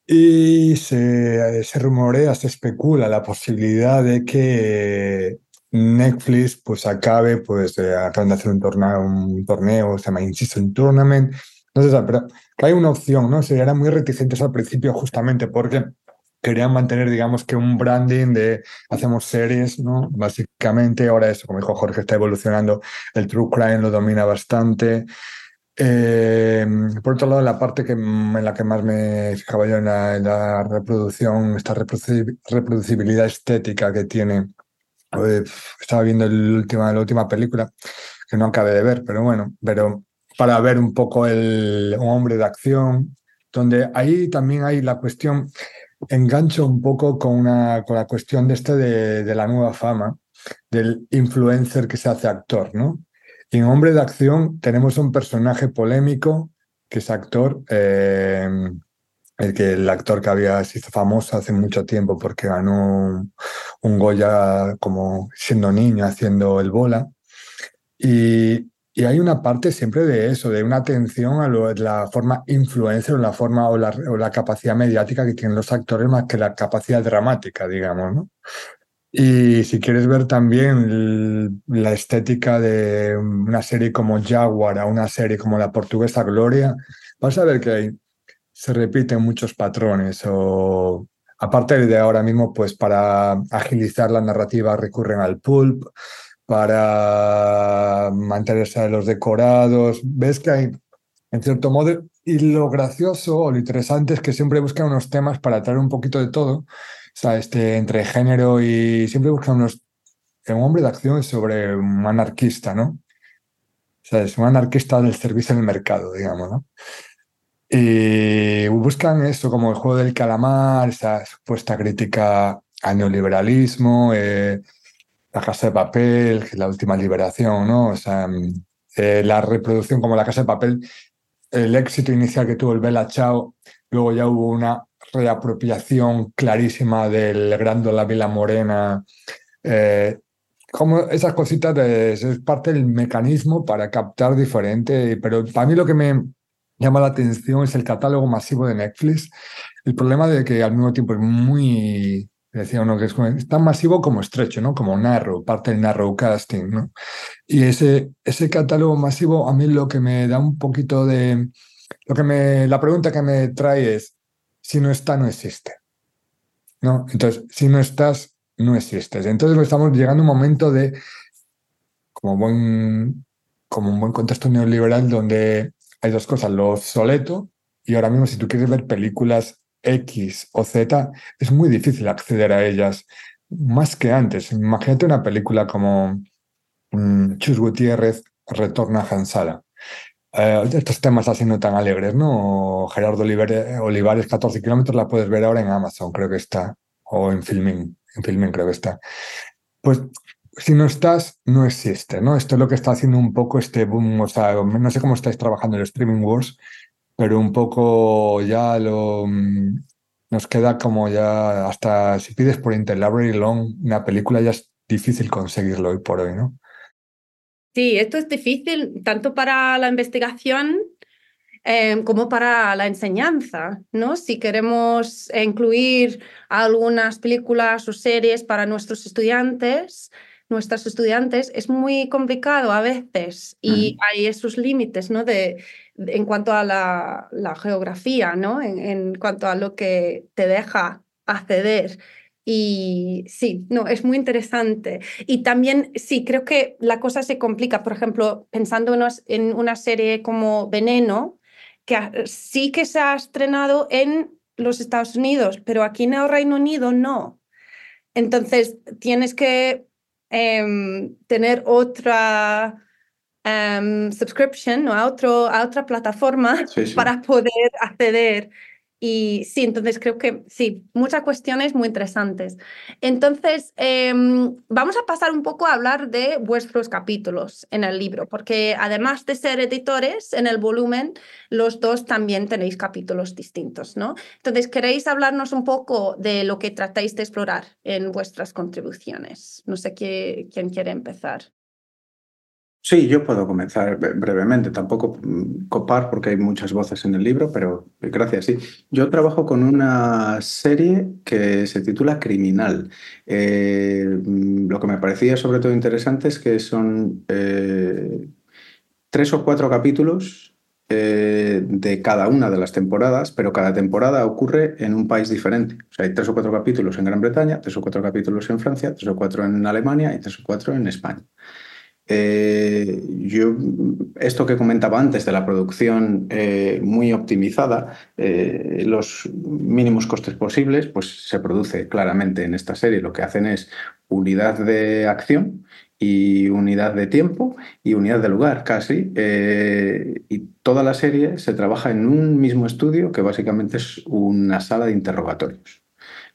Y se, se, rumorea, se especula la posibilidad de que Netflix pues acabe, pues eh, acaban de hacer un torneo, un torneo, se llama In-Season Tournament, no sé, pero hay una opción, ¿no? Se eran muy reticentes al principio justamente porque querían mantener, digamos, que un branding de hacemos series, ¿no? Básicamente, ahora eso, como dijo Jorge, está evolucionando, el True Crime lo domina bastante, eh, por otro lado, la parte que, en la que más me fijaba yo en la, reproducción, esta reproducibilidad estética que tiene. Eh, estaba viendo el última, la última película, que no acabé de ver, pero bueno, pero para ver un poco el, un hombre de acción, donde ahí también hay la cuestión, engancho un poco con, una, con la cuestión de este de, de la nueva fama, del influencer que se hace actor, ¿no? en Hombre de Acción tenemos un personaje polémico que es actor, eh, el, que, el actor que había sido famoso hace mucho tiempo porque ganó un, Goya como siendo niño haciendo el bola. Y, hay una parte siempre de eso, de una atención a la forma influencer o la forma o la, capacidad mediática que tienen los actores más que la capacidad dramática, digamos, ¿no? Y si quieres ver también la estética de una serie como Jaguar una serie como la portuguesa Gloria, vas a ver que se repiten muchos patrones o aparte de ahora mismo, pues para agilizar la narrativa recurren al pulp, para mantenerse los decorados. Ves que hay, en cierto modo, Y lo gracioso o lo interesante es que siempre buscan unos temas para traer un poquito de todo, o sea, este, entre género y siempre buscan unos... Un hombre de acción sobre un anarquista, ¿no? O sea, es un anarquista del servicio del mercado, digamos, ¿no? Y buscan eso como el juego del calamar, esa supuesta crítica al neoliberalismo, eh, la casa de papel, la última liberación, ¿no? O sea, eh, la reproducción como la casa de papel, el éxito inicial que tuvo el Bella Chao, luego ya hubo una reapropiación clarísima del la Vila Morena. Eh, como esas cositas es parte del mecanismo para captar diferente, pero para mí lo que me llama la atención es el catálogo masivo de Netflix. El problema de que al mismo tiempo es muy decía uno que es, tan masivo como estrecho, ¿no? Como narrow, parte del narrow casting, ¿no? Y ese, ese catálogo masivo a mí lo que me da un poquito de... Lo que me, la pregunta que me trae es, si no está, no existe. ¿No? Entonces, si no estás, no existes. Entonces estamos llegando a un momento de, como, buen, como un buen contexto neoliberal donde hay dos cosas, lo obsoleto y ahora mismo si tú quieres ver películas X o Z, es muy difícil acceder a ellas más que antes. Imagínate una película como mm, Chus Gutiérrez retorna a Hansala. Eh, estos temas así no tan alegres, ¿no? Gerardo Olivares, 14 kilómetros, la puedes ver ahora en Amazon, creo que está, o en Filming, en Filming creo que está. Pues si no estás, no existe, ¿no? Esto es lo que está haciendo un poco este boom, o sea, no sé cómo estáis trabajando en el Streaming Wars, pero un poco ya lo mm, nos queda como ya hasta si pides por Interlibrary Long una película ya es difícil conseguirlo hoy por hoy, ¿no? Sí, esto es difícil tanto para la investigación em, como para la enseñanza, ¿no? Si queremos incluir algunas películas o series para nuestros estudiantes, nuestras estudiantes, es muy complicado a veces y hay esos límites, ¿no? De, en cuanto a la, geografía, ¿no? En, cuanto a lo que te deja acceder. Y sí, no, es muy interesante. Y también, sí, creo que la cosa se complica, por ejemplo, pensando en una serie como Veneno, que sí que se ha estrenado en los Estados Unidos, pero aquí en el Reino Unido no. Entonces, tienes que em, tener otra um, subscription ¿no? a, otro, a otra plataforma [LAUGHS] para poder acceder. Y sí, entonces creo que sí, muchas cuestiones muy interesantes. Entonces, em, vamos a pasar un poco a hablar de vuestros capítulos en el libro, porque además de ser editores en el volumen, los dos también tenéis capítulos distintos, ¿no? Entonces, ¿queréis hablarnos un poco de lo que tratáis de explorar en vuestras contribuciones? No sé quién quiere empezar. Sí, yo puedo comenzar brevemente, tampoco mm, copar porque hay muchas voces en el libro, pero gracias, sí. Yo trabajo con una serie que se titula Criminal. Eh, mm, lo que me parecía sobre todo interesante es que son eh, tres o cuatro capítulos eh, de cada una de las temporadas, pero cada temporada ocurre en un país diferente. O sea, hay tres o cuatro capítulos en Gran Bretaña, tres o cuatro capítulos en Francia, tres o cuatro en Alemania y tres o cuatro en España. Eh, yo, esto que comentaba antes de la producción eh, muy optimizada, eh, los mínimos costes posibles, pues se produce claramente en esta serie. Lo que hacen es unidad de acción y unidad de tiempo y unidad de lugar casi. y toda la serie se trabaja en un mismo estudio que básicamente es una sala de interrogatorios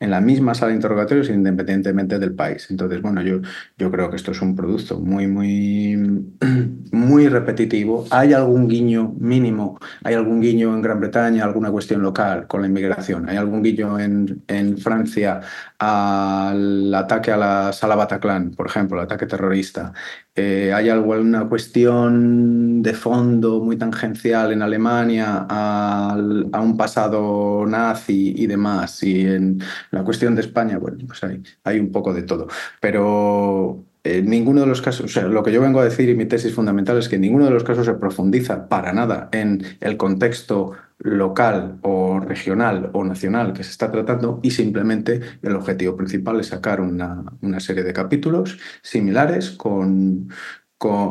en la misma sala de interrogatorios independientemente del país. Entonces, bueno, yo, yo creo que esto es un producto muy, muy, [CLEARS THROAT] muy repetitivo. Hay algún guiño mínimo, hay algún guiño en Gran Bretaña, alguna cuestión local con la inmigración, hay algún guiño en, en Francia al ataque a la sala Bataclan, por ejemplo, el ataque terrorista. Eh, hay alguna cuestión de fondo muy tangencial en Alemania a un pasado nazi y demás. Y en la cuestión de España, bueno, pues hay, un poco de todo. Pero en ninguno de los casos, o sea, lo que yo vengo a decir y mi tesis fundamental es que en ninguno de los casos se profundiza para nada en el contexto local o regional o nacional que se está tratando y simplemente el objetivo principal es sacar una, una serie de capítulos similares con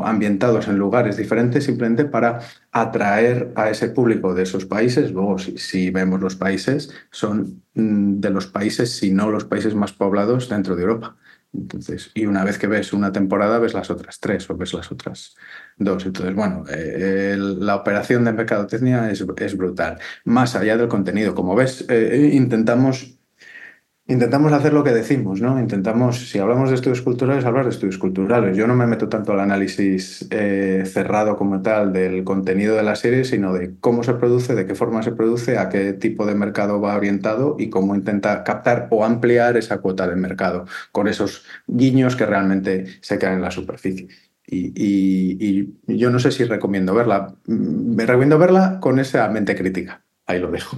ambientados en lugares diferentes simplemente para atraer a ese público de esos países. Luego, si, vemos los países, son mm, de los países, si no los países más poblados dentro de Europa. Entonces, y una vez que ves una temporada, ves las otras tres o ves las otras dos. Entonces, bueno, eh, la operación de mercadotecnia es, es, brutal. Más allá del contenido, como ves, eh, intentamos intentamos hacer lo que decimos, ¿no? Intentamos, si hablamos de estudios culturales, hablar de estudios culturales. Yo no me meto tanto al análisis eh, cerrado como tal del contenido de la serie, sino de cómo se produce, de qué forma se produce, a qué tipo de mercado va orientado y cómo intenta captar o ampliar esa cuota de mercado con esos guiños que realmente se quedan en la superficie. Y, y yo no sé si recomiendo verla. Me recomiendo verla con esa mente crítica. Ahí lo dejo.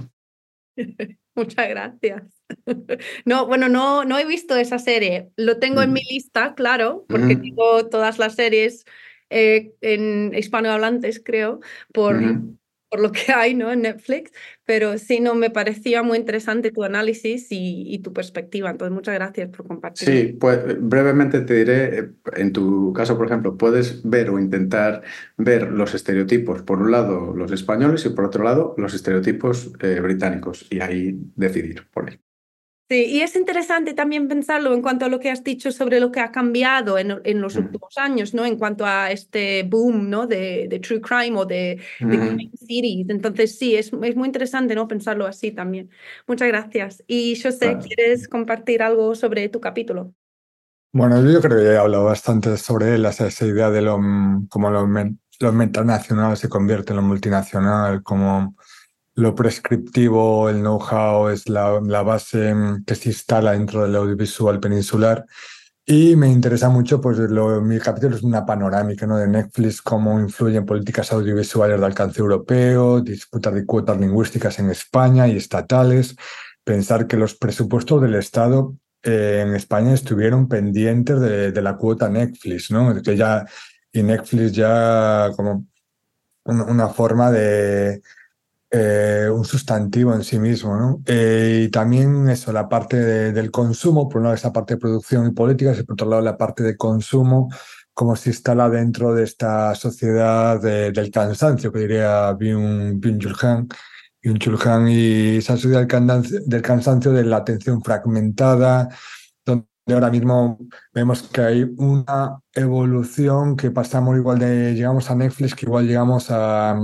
[LAUGHS] Muchas gracias. [LAUGHS] No, bueno, no, no he visto esa serie. Lo tengo en mi lista, claro, porque tengo todas las series eh, en hispanohablantes, creo, por, por lo que hay ¿no? en Netflix, pero sí, no, me parecía muy interesante tu análisis y, tu perspectiva. Entonces, muchas gracias por compartir. Sí, pues brevemente te diré, eh, en tu caso, por ejemplo, puedes ver o intentar ver los estereotipos, por un lado los españoles y por otro lado los estereotipos eh, británicos, y ahí decidir por ahí. Sí, y es interesante también pensarlo en cuanto a lo que has dicho sobre lo que ha cambiado en, en los últimos años, ¿no? En cuanto a este boom, ¿no? De, de true crime o de, crime series. Entonces, sí, es, es, muy interesante, ¿no? Pensarlo así también. Muchas gracias. Y José, ¿quieres compartir algo sobre tu capítulo? Bueno, yo creo que he hablado bastante sobre él, esa idea de lo, cómo lo, lo metanacional se convierte en lo multinacional, como lo prescriptivo, el know-how es la, base mm, que se instala dentro del audiovisual peninsular. Y me interesa mucho, pues lo, mi capítulo es una panorámica ¿no? de Netflix, cómo influye en políticas audiovisuales de alcance europeo, disputas de cuotas lingüísticas en España y estatales, pensar que los presupuestos del Estado eh, en España estuvieron pendientes de, de, la cuota Netflix, ¿no? Que ya, y Netflix ya como una forma de, eh, un sustantivo en sí mismo. ¿no? Eh, y también eso, la parte del consumo, por un lado esa parte de producción y políticas y por otro lado la parte de consumo, cómo se instala dentro de esta sociedad del cansancio, que diría Byung-Chul Han, y esa sociedad del cansancio, de la atención fragmentada, donde ahora mismo vemos que hay una evolución que pasamos igual de, llegamos a Netflix, que igual llegamos a,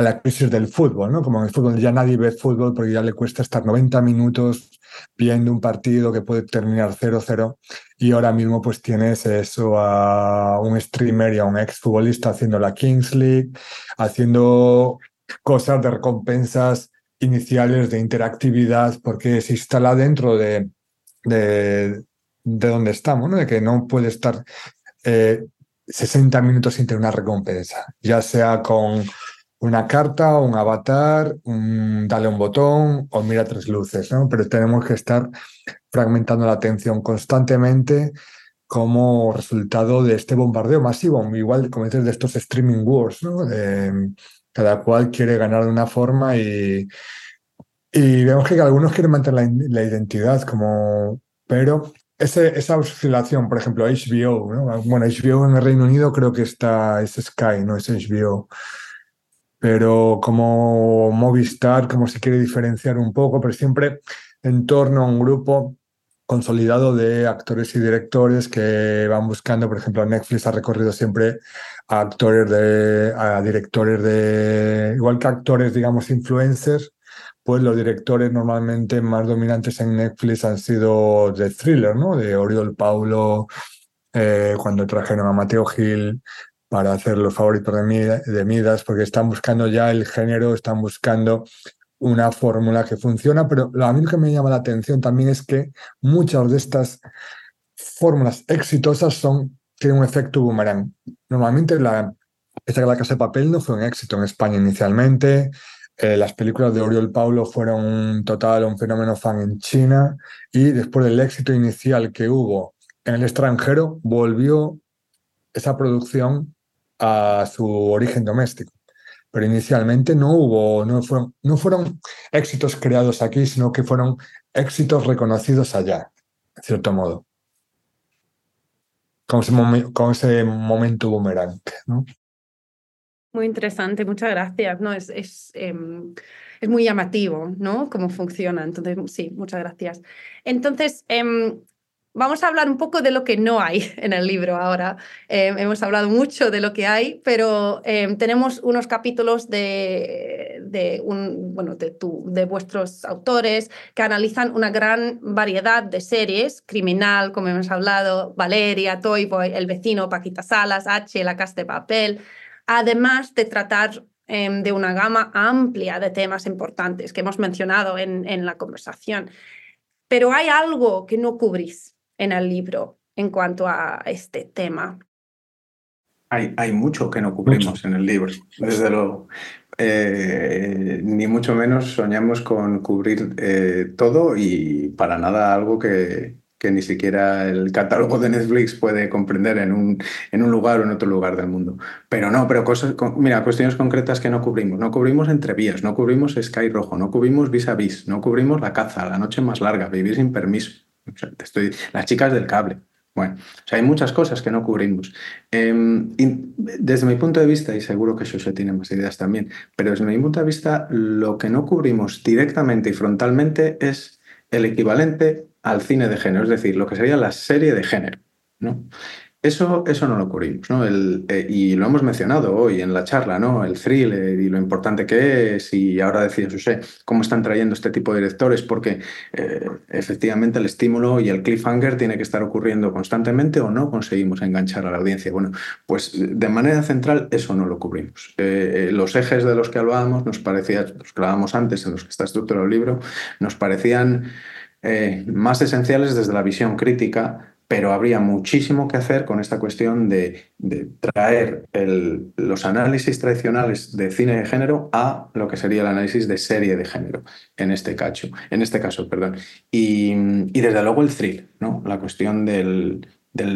a la crisis del fútbol, ¿no? Como en el fútbol ya nadie ve fútbol porque ya le cuesta estar 90 minutos viendo un partido que puede terminar 0-0 y ahora mismo pues tienes eso a un streamer y a un exfutbolista haciendo la Kings League, haciendo cosas de recompensas iniciales de interactividad porque se instala dentro de, de, de donde estamos, ¿no? De que no puede estar 60 eh, minutos sin tener una recompensa, ya sea con una carta, un avatar, dale un botón o mira tres luces, ¿no? Pero tenemos que estar fragmentando la atención constantemente como resultado de este bombardeo masivo, igual como dices, de estos streaming wars, ¿no? cada cual quiere ganar de una forma y, y vemos que algunos quieren mantener la, identidad, como, pero esa oscilación, por ejemplo, HBO, ¿no? bueno, HBO en el Reino Unido creo que está, es Sky, no es HBO pero como Movistar, como se quiere diferenciar un poco, pero siempre en torno a un grupo consolidado de actores y directores que van buscando, por ejemplo, Netflix ha recorrido siempre a actores de, a directores de, igual que actores, digamos, influencers, pues los directores normalmente más dominantes en Netflix han sido de thriller, ¿no? De Oriol Paulo, eh, cuando trajeron a Mateo Gil, para hacer los favoritos de, Midas, porque están buscando ya el género, están buscando una fórmula que funciona, pero a mí que me llama la atención también es que muchas de estas fórmulas exitosas son, tienen un efecto boomerang. Normalmente la, esta la Casa de Papel no fue un éxito en España inicialmente, eh, las películas de Oriol Paulo fueron un total, un fenómeno fan en China y después del éxito inicial que hubo en el extranjero, volvió esa producción a su origen doméstico. Pero inicialmente no hubo, no fueron, no fueron éxitos creados aquí, sino que fueron éxitos reconocidos allá, de cierto modo. con ese, ese momento boomerang, ¿no? Muy interesante, muchas gracias. No, es, es, em, es muy llamativo, ¿no? Cómo funciona. Entonces, sí, muchas gracias. Entonces, em, vamos a hablar un poco de lo que no hay [LAUGHS] en el libro ahora. Em, hemos hablado mucho de lo que hay, pero tenemos unos capítulos de, bueno, de vuestros autores que analizan una gran variedad de series, Criminal, como hemos hablado, Valeria, Toy Boy, El vecino, Paquita Salas, H, La Casa de Papel además de tratar em, de una gama amplia de temas importantes que hemos mencionado en, en la conversación. Pero hay algo que no cubrís en el libro en cuanto a este tema. Hay, hay mucho que no cubrimos en el libro, desde luego. Eh, ni mucho menos soñamos con cubrir eh, todo y para nada algo que, que ni siquiera el catálogo de Netflix puede comprender en un, en un lugar o en otro lugar del mundo. Pero no, pero cosas, mira, cuestiones concretas que no cubrimos. No cubrimos entrevías, no cubrimos Sky Rojo, no cubrimos Vis a Vis, no cubrimos La Caza, La Noche Más Larga, Vivir sin Permiso. Estoy, las chicas del cable. Bueno, o sea, hay muchas cosas que no cubrimos. Em, desde mi punto de vista, y seguro que José tiene más ideas también, pero desde mi punto de vista, lo que no cubrimos directamente y frontalmente es el equivalente al cine de género, es decir, lo que sería la serie de género. ¿no? Eso, eso no lo cubrimos, ¿no? El, eh, y lo hemos mencionado hoy en la charla, ¿no? El thriller y lo importante que es, y ahora decía José, cómo están trayendo este tipo de directores, porque eh, efectivamente el estímulo y el cliffhanger tiene que estar ocurriendo constantemente o no conseguimos enganchar a la audiencia. Bueno, pues de manera central eso no lo cubrimos. Eh, los ejes de los que hablábamos nos parecía, los que hablábamos antes, en los que está estructurado el libro, nos parecían más esenciales desde la visión crítica, pero habría muchísimo que hacer con esta cuestión de, traer los análisis tradicionales de cine de género a lo que sería el análisis de serie de género, en este, caso, en este caso. Perdón. Y, desde luego el thrill, ¿no? la cuestión del,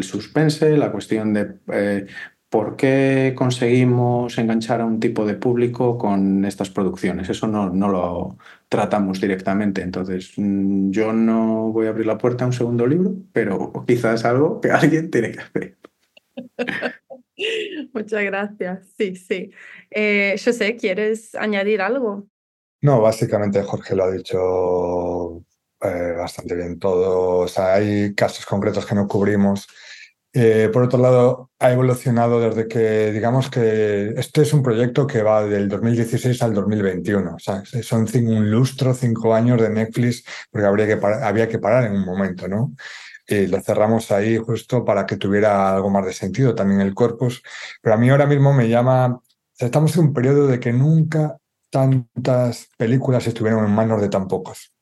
suspense, la cuestión de eh, ¿por qué conseguimos enganchar a un tipo de público con estas producciones? Eso no, no lo tratamos directamente. Entonces, mm, yo no voy a abrir la puerta a un segundo libro, pero quizás es algo que alguien tiene que hacer. [LAUGHS] Muchas gracias. Sí, sí. Eh, sé, ¿quieres añadir algo? No, básicamente Jorge lo ha dicho eh, bastante bien todo. O sea, hay casos concretos que no cubrimos eh, por otro lado, ha evolucionado desde que, digamos que este es un proyecto que va del 2016 al 2021. O sea, son un lustro, cinco años de Netflix, porque habría que había que parar en un momento, ¿no? Y lo cerramos ahí justo para que tuviera algo más de sentido también el corpus. Pero a mí ahora mismo me llama, estamos en un periodo de que nunca tantas películas estuvieron en manos de tan pocos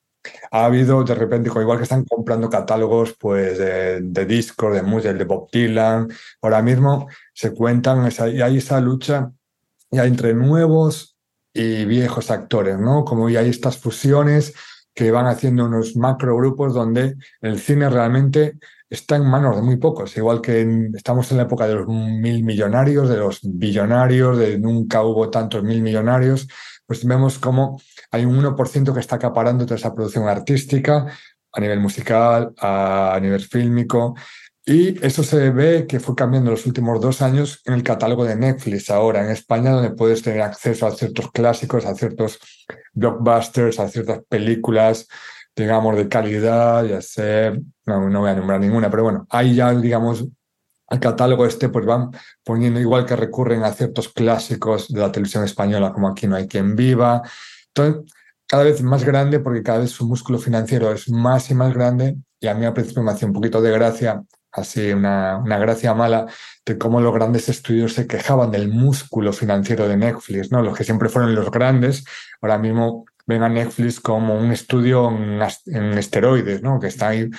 ha habido de repente, igual que están comprando catálogos pues, de, discos, de música, de Bob Dylan, ahora mismo se cuentan, y hay esa lucha ya entre nuevos y viejos actores, ¿no? Como y hay estas fusiones que van haciendo unos macro grupos donde el cine realmente está en manos de muy pocos, igual que estamos en la época de los mil millonarios, de los billonarios, de nunca hubo tantos mil millonarios, pues vemos cómo hay un 1% que está acaparando toda esa producción artística a nivel musical, a nivel fílmico. Y eso se ve que fue cambiando los últimos dos años en el catálogo de Netflix ahora en España, donde puedes tener acceso a ciertos clásicos, a ciertos blockbusters, a ciertas películas, digamos, de calidad, ya sé, no, no voy a nombrar ninguna, pero bueno, hay ya, digamos, al catálogo este pues van poniendo igual que recurren a ciertos clásicos de la televisión española como Aquí no hay quien viva. Entonces, cada vez más grande porque cada vez su músculo financiero es más y más grande y a mí al principio me hacía un poquito de gracia, así una, una gracia mala, de cómo los grandes estudios se quejaban del músculo financiero de Netflix, ¿no? Los que siempre fueron los grandes, ahora mismo ven a Netflix como un estudio en, en esteroides, ¿no? Que está ahí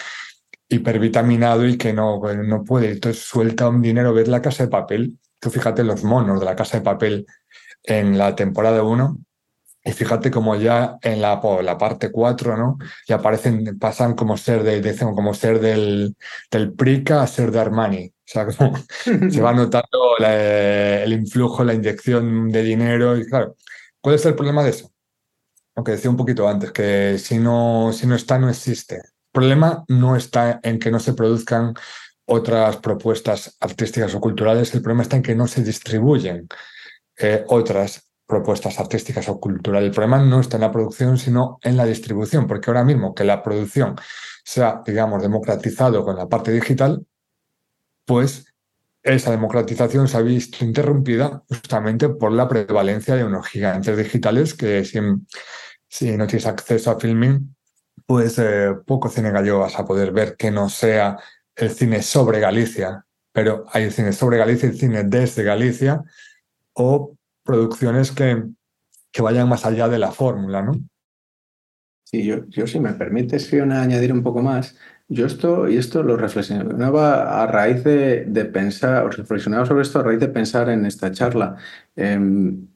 hipervitaminado y que no, no puede. Entonces suelta un dinero. Ves la casa de papel. Tú fíjate los monos de la casa de papel en la temporada 1 y fíjate como ya en la, la parte 4, ¿no? Ya aparecen, pasan como ser de, como ser del, del Prica a ser de Armani. O sea, como [LAUGHS] se va notando el influjo, la inyección de dinero. Y claro, ¿cuál es el problema de eso? Aunque decía un poquito antes, que si no, si no está, no existe problema no está en que no se produzcan otras propuestas artísticas o culturales, el problema está en que no se distribuyen eh, otras propuestas artísticas o culturales. El problema no está en la producción, sino en la distribución, porque ahora mismo que la producción sea, digamos, democratizado con la parte digital, pues esa democratización se ha visto interrumpida justamente por la prevalencia de unos gigantes digitales que si, si no tienes acceso a filming, pues eh, poco cine gallego vas a poder ver que no sea el cine sobre Galicia, pero hay cine sobre Galicia y cine desde Galicia o producciones que, que vayan más allá de la fórmula, ¿no? Sí, yo, yo si me permites, Fiona, añadir un poco más. Yo esto, y esto lo reflexionaba a raíz de, pensar, o reflexionaba sobre esto a raíz de pensar en esta charla. Em,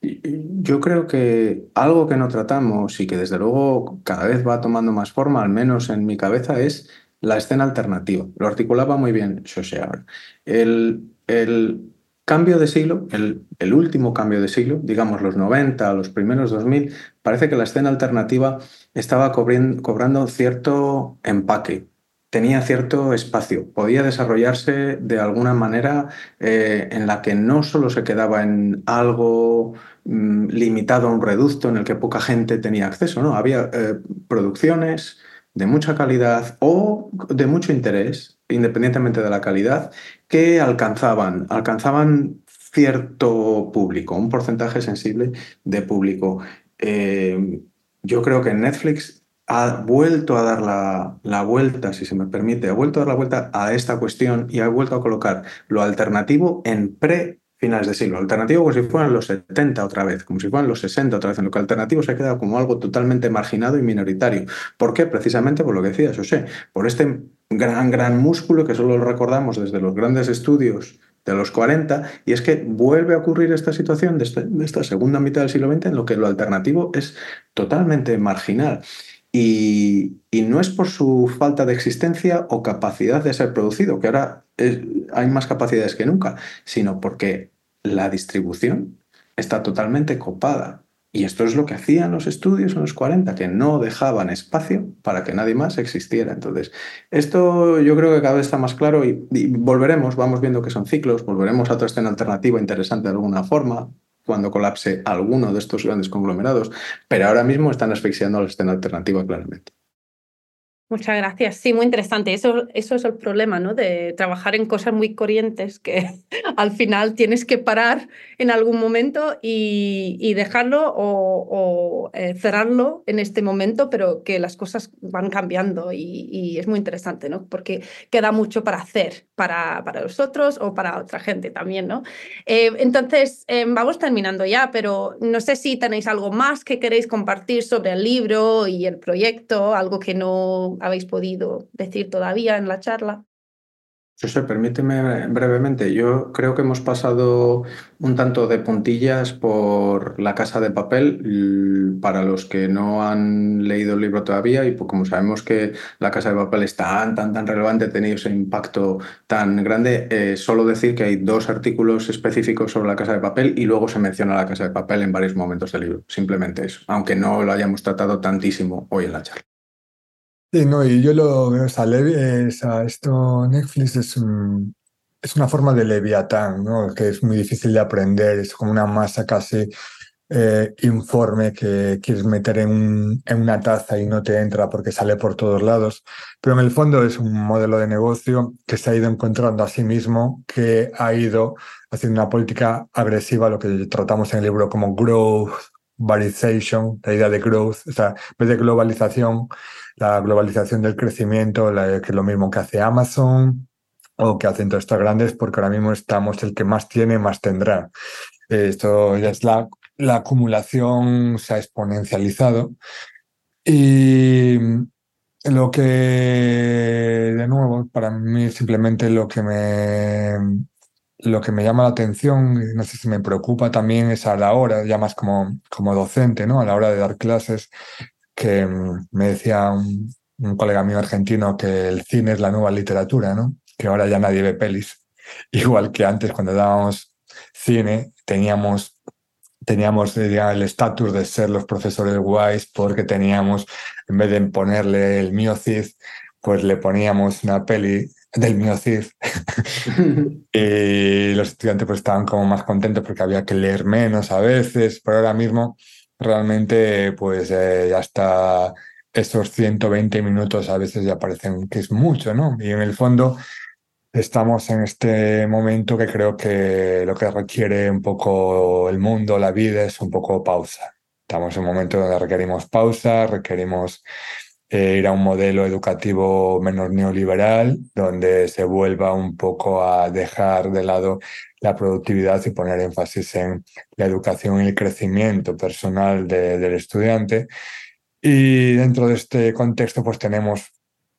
yo creo que algo que no tratamos y que desde luego cada vez va tomando más forma, al menos en mi cabeza, es la escena alternativa. Lo articulaba muy bien Shoshear. El, el cambio de siglo, el, último cambio de siglo, digamos los 90, los primeros 2000, parece que la escena alternativa estaba cobrando cierto empaque, tenía cierto espacio, podía desarrollarse de alguna manera eh, en la que no solo se quedaba en algo mm, limitado a un reducto en el que poca gente tenía acceso, no, había eh, producciones de mucha calidad o de mucho interés, independientemente de la calidad, que alcanzaban, alcanzaban cierto público, un porcentaje sensible de público. Eh, yo creo que Netflix ha vuelto a dar la, la, vuelta, si se me permite, ha vuelto a dar la vuelta a esta cuestión y ha vuelto a colocar lo alternativo en pre finales de siglo. Alternativo como si fueran los 70 otra vez, como si fueran los 60 otra vez, en lo que alternativo se ha quedado como algo totalmente marginado y minoritario. ¿Por qué? Precisamente por lo que decía José, por este gran, gran músculo que solo lo recordamos desde los grandes estudios de los 40, y es que vuelve a ocurrir esta situación de, esta segunda mitad del siglo XX en lo que lo alternativo es totalmente marginal. Y, no es por su falta de existencia o capacidad de ser producido, que ahora hay más capacidades que nunca, sino porque la distribución está totalmente copada. Y esto es lo que hacían los estudios en los 40, que no dejaban espacio para que nadie más existiera. Entonces, esto yo creo que cada vez está más claro y, volveremos, vamos viendo que son ciclos, volveremos a otra escena alternativa interesante de alguna forma, cuando colapse alguno de estos grandes conglomerados, pero ahora mismo están asfixiando la escena alternativa claramente. Muchas gracias. Sí, muy interesante. Eso, eso es el problema, ¿no? De trabajar en cosas muy corrientes que [LAUGHS] al final tienes que parar en algún momento y, dejarlo o, eh, cerrarlo en este momento, pero que las cosas van cambiando y, es muy interesante, ¿no? Porque queda mucho para hacer para, para nosotros o para otra gente también, ¿no? Eh, entonces, eh, vamos terminando ya, pero no sé si tenéis algo más que queréis compartir sobre el libro y el proyecto, algo que no habéis podido decir todavía en la charla. José, permíteme brevemente. Yo creo que hemos pasado un tanto de puntillas por La Casa de Papel para los que no han leído el libro todavía y pues como sabemos que La Casa de Papel es tan, tan, tan relevante, ha tenido ese impacto tan grande, eh, solo decir que hay dos artículos específicos sobre La Casa de Papel y luego se menciona La Casa de Papel en varios momentos del libro. Simplemente eso, aunque no lo hayamos tratado tantísimo hoy en la charla. Sí, no, y yo lo veo, o sea, esto Netflix es, es una forma de leviatán, ¿no? Que es muy difícil de aprender, es como una masa casi eh, informe que quieres meter en, en una taza y no te entra porque sale por todos lados. Pero en el fondo es un modelo de negocio que se ha ido encontrando a sí mismo, que ha ido haciendo una política agresiva, lo que tratamos en el libro como growth, varization, la idea de growth, o sea, en vez de globalización, la globalización del crecimiento, que es lo mismo que hace Amazon o que hacen todos estos grandes, porque ahora mismo estamos el que más tiene, más tendrá. Esto ya es la, la acumulación, se ha exponencializado. Y lo que, de nuevo, para mí simplemente lo que me lo que me llama la atención, no sé si me preocupa también, es a la hora, ya más como, como docente, ¿no? A la hora de dar clases, que mm, me decía un, colega mío argentino que el cine es la nueva literatura, ¿no? Que ahora ya nadie ve pelis. [LAUGHS] Igual que antes, cuando dábamos cine, teníamos, teníamos el estatus de ser los profesores guays porque teníamos, en vez de ponerle el Cid, pues le poníamos una peli del miocid. [LAUGHS] y los estudiantes pues estaban como más contentos porque había que leer menos a veces, pero ahora mismo realmente pues eh, ya está esos 120 minutos a veces ya parecen que es mucho, ¿no? Y en el fondo estamos en este momento que creo que lo que requiere un poco el mundo, la vida, es un poco pausa. Estamos en un momento donde requerimos pausa, requerimos eh, ir a un modelo educativo menos neoliberal, donde se vuelva un poco a dejar de lado la productividad y poner énfasis en la educación y el crecimiento personal del estudiante. Y dentro de este contexto, pues tenemos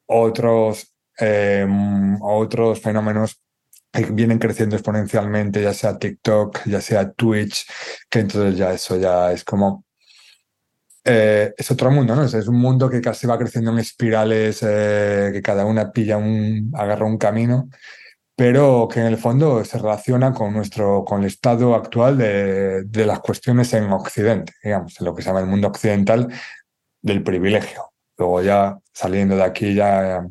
otros, eh, otros fenómenos que vienen creciendo exponencialmente, ya sea TikTok, ya sea Twitch, que entonces ya eso ya es como eh, es otro mundo, ¿no? Es, un mundo que casi va creciendo en espirales, eh, que cada una pilla un, agarra un camino, pero que en el fondo se relaciona con nuestro, con el estado actual de, de las cuestiones en Occidente, digamos, en lo que se llama el mundo occidental del privilegio. Luego ya saliendo de aquí ya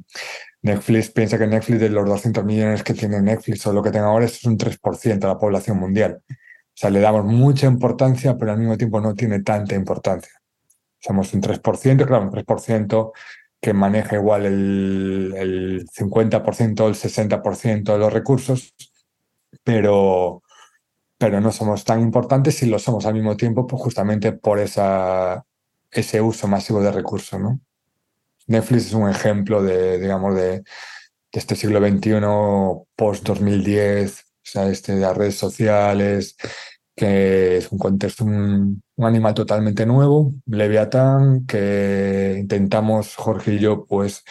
Netflix piensa que Netflix de los 200 millones que tiene Netflix o lo que tenga ahora es un 3% de la población mundial. O sea, le damos mucha importancia, pero al mismo tiempo no tiene tanta importancia. Somos un 3%, claro, un 3% que maneja igual el, el 50% o el 60% de los recursos, pero, pero no somos tan importantes y lo somos al mismo tiempo, pues justamente por esa, ese uso masivo de recursos. ¿no? Netflix es un ejemplo de, digamos, de, de este siglo XXI, post-2010, o sea, este las redes sociales, que es un contexto, un, animal totalmente nuevo, Leviatán, que intentamos, Jorge y yo, pues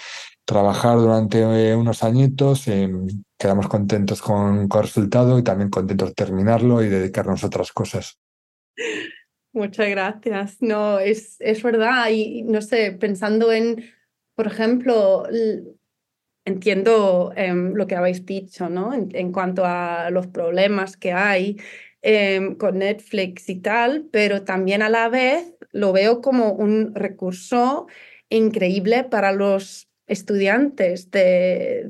trabajar durante unos añitos, y quedamos contentos con, con el resultado y también contentos de terminarlo y dedicarnos a otras cosas. Muchas gracias. No, es, es verdad. Y no sé, pensando en, por ejemplo, entiendo em, lo que habéis dicho, ¿no? En, en, cuanto a los problemas que hay Em, con Netflix y tal, pero también a la vez lo veo como un recurso increíble para los estudiantes de,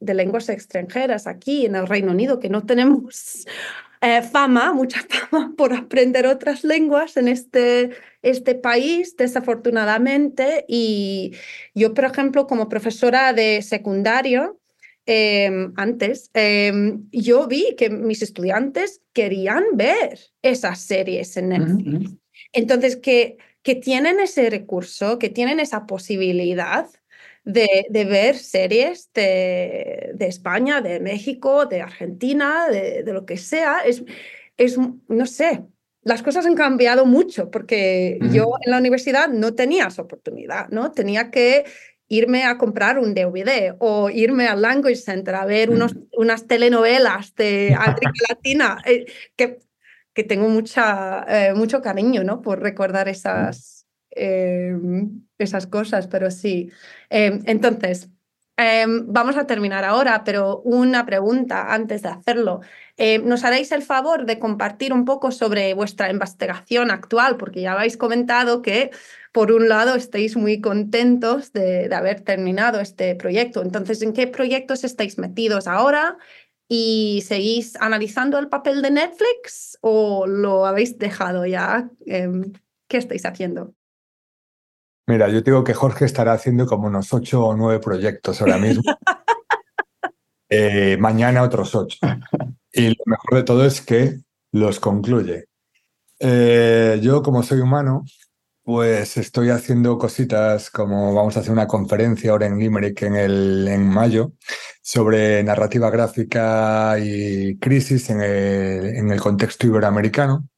de, lenguas extranjeras aquí en el Reino Unido, que no tenemos eh, fama, mucha [LAUGHS] fama por aprender otras lenguas en este, este país, desafortunadamente. Y yo, por ejemplo, como profesora de secundario, Em, antes, em, yo vi que mis estudiantes querían ver esas series en Netflix. Entonces, que, que tienen ese recurso, que tienen esa posibilidad de, de ver series de, de, España, de México, de Argentina, de, de, lo que sea, es, es, no sé, las cosas han cambiado mucho porque yo en la universidad no tenía esa oportunidad, ¿no? Tenía que irme a comprar un DVD o irme al Language Center a ver unos, unas telenovelas de [LAUGHS] América Latina, eh, que, que tengo mucha, eh, mucho cariño ¿no? por recordar esas, em, esas cosas, pero sí. Em, entonces, em, vamos a terminar ahora, pero una pregunta antes de hacerlo. ¿Nos haréis el favor de compartir un poco sobre vuestra investigación actual? Porque ya habéis comentado que por un lado, estáis muy contentos de, haber terminado este proyecto. Entonces, ¿en qué proyectos estáis metidos ahora? ¿Y seguís analizando el papel de Netflix o lo habéis dejado ya? Em, ¿Qué estáis haciendo? Mira, yo digo que Jorge estará haciendo como unos ocho o nueve proyectos ahora mismo. [LAUGHS] Eh, mañana otros ocho. Y lo mejor de todo es que los concluye. Eh, yo, como soy humano, pues estoy haciendo cositas como vamos a hacer una conferencia ahora en Limerick en, el, en mayo sobre narrativa gráfica y crisis en el, en el contexto iberoamericano,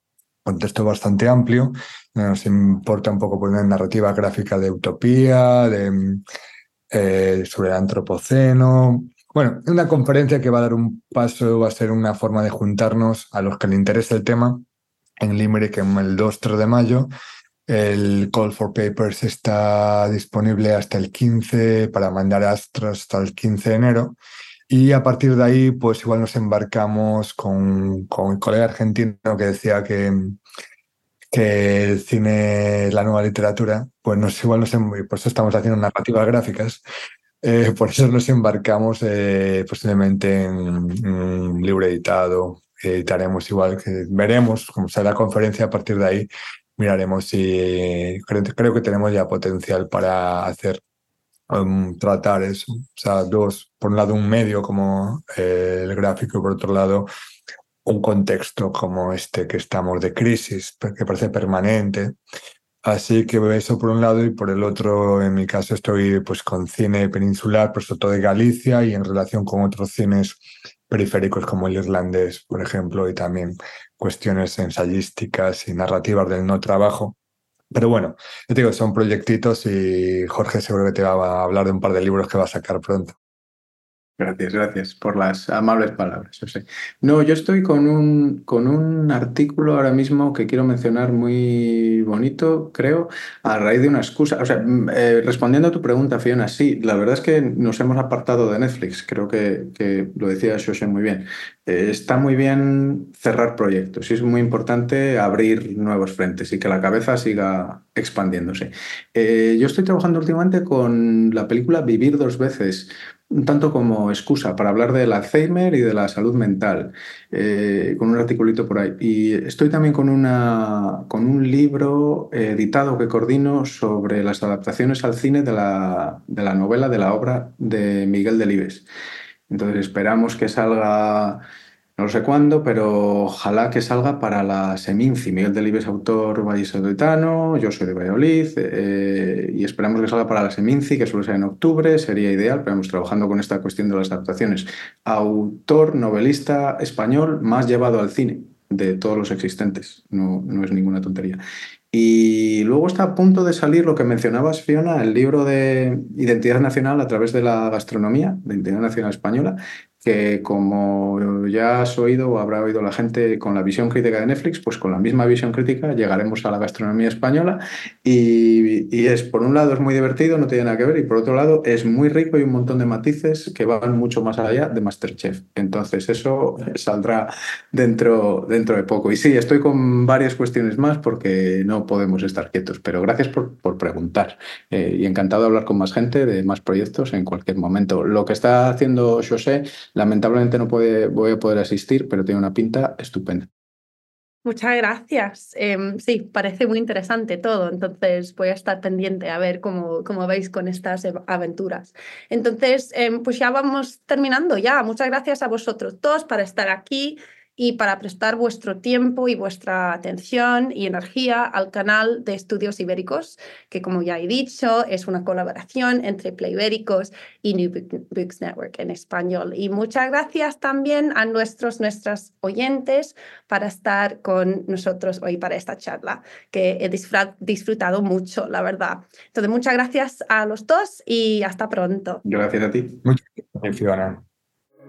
contexto bastante amplio. Nos importa un poco poner narrativa gráfica de utopía, de, eh, sobre el antropoceno. Bueno, una conferencia que va a dar un paso, va a ser una forma de juntarnos a los que le interese el tema en Limerick en el 2-3 de mayo el Call for Papers está disponible hasta el 15 para mandar astros hasta el 15 de enero. Y a partir de ahí, pues igual nos embarcamos con, con el colega argentino que decía que, que el cine es la nueva literatura. Pues nos, igual nos, por eso estamos haciendo narrativas gráficas. Eh, [LAUGHS] por eso nos embarcamos eh, posiblemente en un libro editado. Editaremos igual que veremos cómo será la conferencia a partir de ahí. Miraremos si creo, que tenemos ya potencial para hacer um, tratar eso. O sea, dos, por un lado un medio como eh, el gráfico y por otro lado un contexto como este que estamos de crisis, que parece permanente. Así que eso por un lado y por el otro, en mi caso, estoy pues con cine peninsular, por sobre todo de Galicia y en relación con otros cines periféricos como el irlandés, por ejemplo, y también cuestiones ensayísticas y narrativas del no trabajo. Pero bueno, yo digo, son proyectitos y Jorge seguro que te va a hablar de un par de libros que va a sacar pronto. Gracias, gracias por las amables palabras. No, yo estoy con un, con un artículo ahora mismo que quiero mencionar muy bonito, creo, a raíz de una excusa. O sea, mm, eh, respondiendo a tu pregunta, Fiona, sí, la verdad es que nos hemos apartado de Netflix. Creo que, que lo decía José muy bien. Eh, está muy bien cerrar proyectos y es muy importante abrir nuevos frentes y que la cabeza siga expandiéndose. Eh, yo estoy trabajando últimamente con la película Vivir dos veces un tanto como excusa para hablar del Alzheimer y de la salud mental, eh, con un articulito por ahí. Y estoy también con, una, con un libro editado que coordino sobre las adaptaciones al cine de la, de la novela, de la obra de Miguel Delibes. Entonces esperamos que salga no sé cuándo, pero ojalá que salga para la Seminci. Miguel Delibes, autor vallisoletano, yo soy de Valladolid, eh, y esperamos que salga para la Seminci, que suele ser en octubre, sería ideal, pero estamos trabajando con esta cuestión de las adaptaciones. Autor, novelista español más llevado al cine de todos los existentes, no, no es ninguna tontería. Y luego está a punto de salir lo que mencionabas, Fiona, el libro de Identidad Nacional a través de la gastronomía, de Identidad Nacional Española, que como ya has oído o habrá oído la gente con la visión crítica de Netflix, pues con la misma visión crítica llegaremos a la gastronomía española y, es, por un lado, es muy divertido, no tiene nada que ver, y por otro lado, es muy rico y un montón de matices que van mucho más allá de Masterchef. Entonces, eso saldrá dentro, dentro de poco. Y sí, estoy con varias cuestiones más porque no podemos estar quietos, pero gracias por, por preguntar eh, y encantado de hablar con más gente de más proyectos en cualquier momento. Lo que está haciendo José Lamentablemente no puede, voy a poder asistir, pero tiene una pinta estupenda. Muchas gracias. Em, sí, parece muy interesante todo, entonces voy a estar pendiente a ver cómo, cómo veis con estas aventuras. Entonces, em, pues ya vamos terminando ya. Muchas gracias a vosotros todos para estar aquí y para prestar vuestro tiempo y vuestra atención y energía al canal de Estudios Ibéricos, que como ya he dicho, es una colaboración entre Play Ibéricos y New Books Network en español. Y muchas gracias también a nuestros, nuestras oyentes para estar con nosotros hoy para esta charla, que he disfrutado mucho, la verdad. Entonces, muchas gracias a los dos y hasta pronto. Gracias a ti. Muchas gracias,